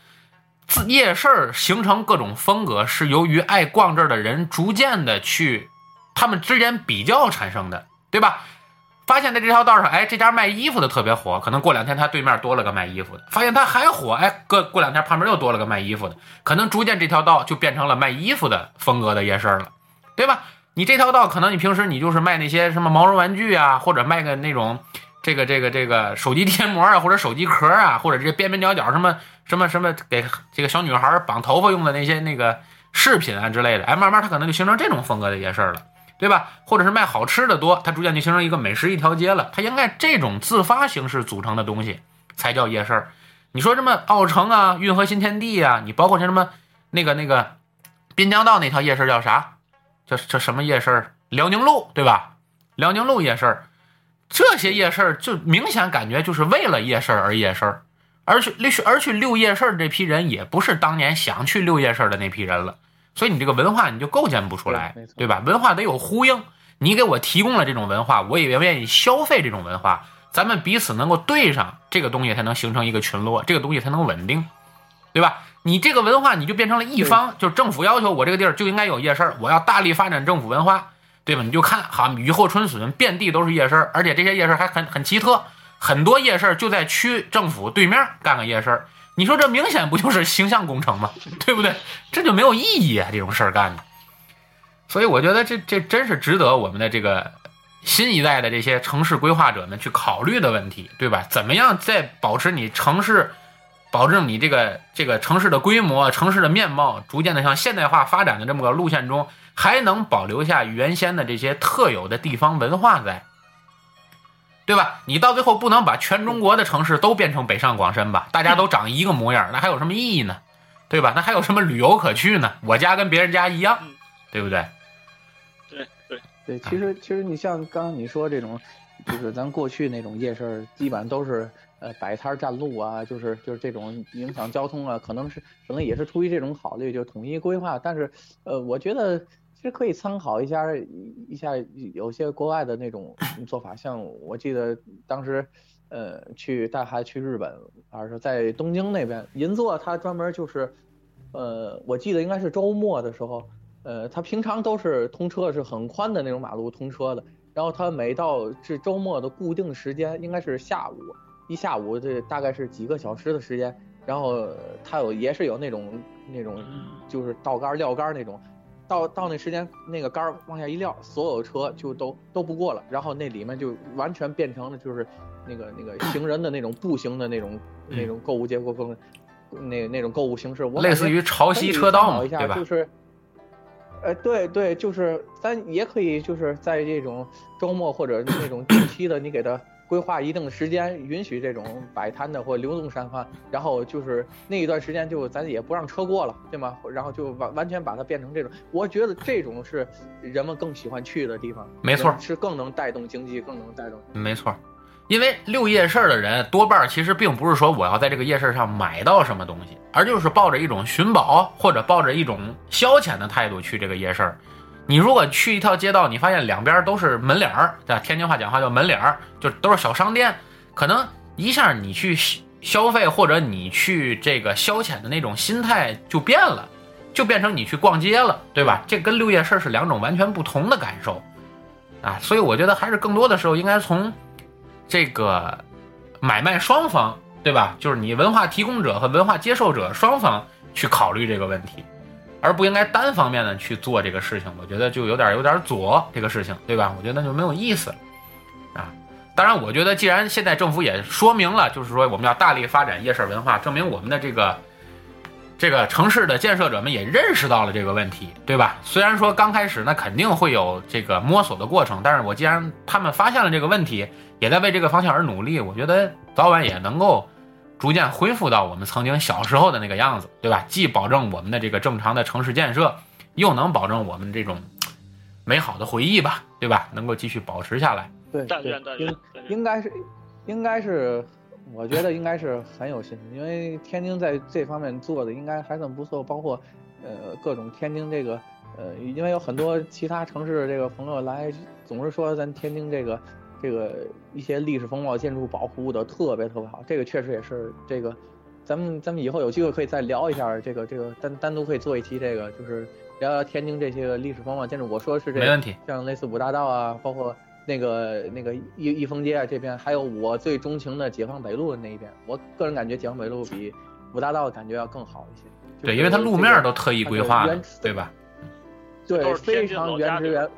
[SPEAKER 1] 自夜市形成各种风格，是由于爱逛这儿的人逐渐的去，他们之间比较产生的，对吧？发现在这条道上，哎，这家卖衣服的特别火，可能过两天他对面多了个卖衣服的，发现他还火，哎，过过两天旁边又多了个卖衣服的，可能逐渐这条道就变成了卖衣服的风格的夜市了，对吧？你这条道可能你平时你就是卖那些什么毛绒玩具啊，或者卖个那种。这个这个这个手机贴膜啊，或者手机壳啊，或者这些边边角角什么什么什么给这个小女孩绑头发用的那些那个饰品啊之类的，哎，慢慢它可能就形成这种风格的夜市了，对吧？或者是卖好吃的多，它逐渐就形成一个美食一条街了。它应该这种自发形式组成的东西才叫夜市。你说什么奥城啊、运河新天地啊，你包括像什么那个那个滨江道那条夜市叫啥？叫叫什么夜市？辽宁路对吧？辽宁路夜市。这些夜市就明显感觉就是为了夜市而夜市，而去而去六夜市这批人也不是当年想去六夜市的那批人了，所以你这个文化你就构建不出来，对吧？文化得有呼应，你给我提供了这种文化，我也愿意消费这种文化，咱们彼此能够对上，这个东西才能形成一个群落，这个东西才能稳定，对吧？你这个文化你就变成了一方，就是政府要求我这个地儿就应该有夜市，我要大力发展政府文化。对吧？你就看，好雨后春笋，遍地都是夜市，而且这些夜市还很很奇特，很多夜市就在区政府对面干个夜市。你说这明显不就是形象工程吗？对不对？这就没有意义啊，这种事儿干的。所以我觉得这这真是值得我们的这个新一代的这些城市规划者们去考虑的问题，对吧？怎么样在保持你城市，保证你这个这个城市的规模、城市的面貌逐渐的向现代化发展的这么个路线中，还能保留下原先的这些特有的地方文化在，对吧？你到最后不能把全中国的城市都变成北上广深吧？大家都长一个模样，那还有什么意义呢？对吧？那还有什么旅游可去呢？我家跟别人家一样，对不对？
[SPEAKER 2] 对对
[SPEAKER 3] 对，其实其实你像刚刚你说这种，就是咱过去那种夜市，基本上都是呃摆摊占路啊，就是就是这种影响交通啊，可能是可能也是出于这种考虑，就统一规划。但是呃，我觉得其实可以参考一下一下有些国外的那种 做法，像我记得当时呃去带孩子去日本，还是在东京那边银座，它专门就是呃，我记得应该是周末的时候。呃，它平常都是通车是很宽的那种马路通车的，然后它每到是周末的固定时间，应该是下午一下午，这大概是几个小时的时间，然后它有也是有那种那种就是倒杆撂杆那种，到到那时间那个杆儿往下一撂，所有车就都都不过了，然后那里面就完全变成了就是那个那个 行人的那种步行的那种那种购物结构风，那那种购物形式，我
[SPEAKER 1] 类似于潮汐车道嘛，
[SPEAKER 3] 对
[SPEAKER 1] 吧？
[SPEAKER 3] 就是。呃，对对，就是咱也可以，就是在这种周末或者那种 定期的，你给他规划一定的时间，允许这种摆摊的或流动商贩，然后就是那一段时间就咱也不让车过了，对吗？然后就完完全把它变成这种，我觉得这种是人们更喜欢去的地方，
[SPEAKER 1] 没错，
[SPEAKER 3] 是更能带动经济，更能带动，
[SPEAKER 1] 没错。因为溜夜市的人多半其实并不是说我要在这个夜市上买到什么东西，而就是抱着一种寻宝或者抱着一种消遣的态度去这个夜市。你如果去一条街道，你发现两边都是门脸儿，对吧？天津话讲话叫门脸儿，就都是小商店，可能一下你去消费或者你去这个消遣的那种心态就变了，就变成你去逛街了，对吧？这跟六夜市是两种完全不同的感受啊！所以我觉得还是更多的时候应该从。这个买卖双方，对吧？就是你文化提供者和文化接受者双方去考虑这个问题，而不应该单方面的去做这个事情。我觉得就有点有点左这个事情，对吧？我觉得那就没有意思了啊。当然，我觉得既然现在政府也说明了，就是说我们要大力发展夜市文化，证明我们的这个。这个城市的建设者们也认识到了这个问题，对吧？虽然说刚开始那肯定会有这个摸索的过程，但是我既然他们发现了这个问题，也在为这个方向而努力，我觉得早晚也能够逐渐恢复到我们曾经小时候的那个样子，对吧？既保证我们的这个正常的城市建设，又能保证我们这种美好的回忆吧，对吧？能够继续保持下来。
[SPEAKER 3] 对，应应该是，应该是。我觉得应该是很有信心，因为天津在这方面做的应该还算不错，包括，呃，各种天津这个，呃，因为有很多其他城市的这个朋友来，总是说咱天津这个，这个一些历史风貌建筑保护的特别特别好，这个确实也是这个，咱们咱们以后有机会可以再聊一下这个这个单单独可以做一期这个，就是聊聊天津这些个历史风貌建筑。我说的是这个，
[SPEAKER 1] 没问题，
[SPEAKER 3] 像类似五大道啊，包括。那个那个益益丰街啊，这边还有我最钟情的解放北路的那一边，我个人感觉解放北路比五大道感觉要更好一些。
[SPEAKER 1] 对，因为它路面都特意规划了，对吧？
[SPEAKER 3] 对，非常原汁原，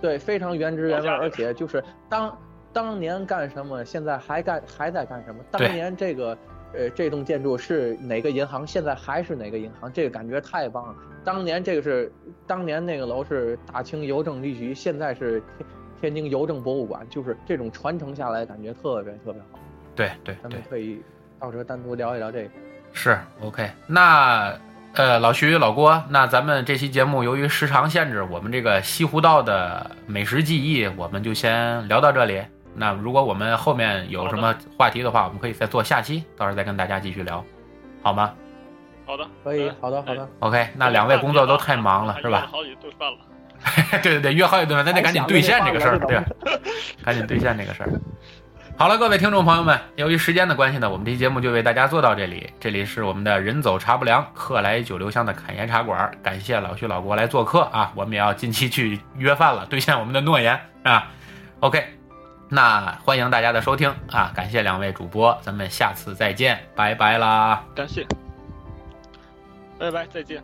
[SPEAKER 3] 对，非常原汁原味，而且就是当当年干什么，现在还干还在干什么。当年这个呃这栋建筑是哪个银行，现在还是哪个银行，这个感觉太棒了。当年这个是当年那个楼是大清邮政局，现在是。天津邮政博物馆就是这种传承下来，感觉特别特别好。
[SPEAKER 1] 对对，
[SPEAKER 3] 咱们可以到时候单独聊一聊这个。
[SPEAKER 1] 是 OK，那呃，老徐、老郭，那咱们这期节目由于时长限制，我们这个西湖道的美食记忆，我们就先聊到这里。那如果我们后面有什么话题的话，我们可以再做下期，到时候再跟大家继续聊，好吗？
[SPEAKER 2] 好的，
[SPEAKER 3] 可以，好的，好的。
[SPEAKER 1] OK，那两位工作都太忙了，是吧？
[SPEAKER 2] 好几顿饭了。
[SPEAKER 1] 对对对，约好几顿饭，咱得赶紧兑现这个事儿，对，赶紧兑现这个事儿。好了，各位听众朋友们，由于时间的关系呢，我们这期节目就为大家做到这里。这里是我们的人走茶不凉，客来酒留香的侃爷茶馆，感谢老徐老郭来做客啊，我们也要近期去约饭了，兑现我们的诺言啊。OK，那欢迎大家的收听啊，感谢两位主播，咱们下次再见，拜拜啦！
[SPEAKER 2] 感谢，拜拜，再见。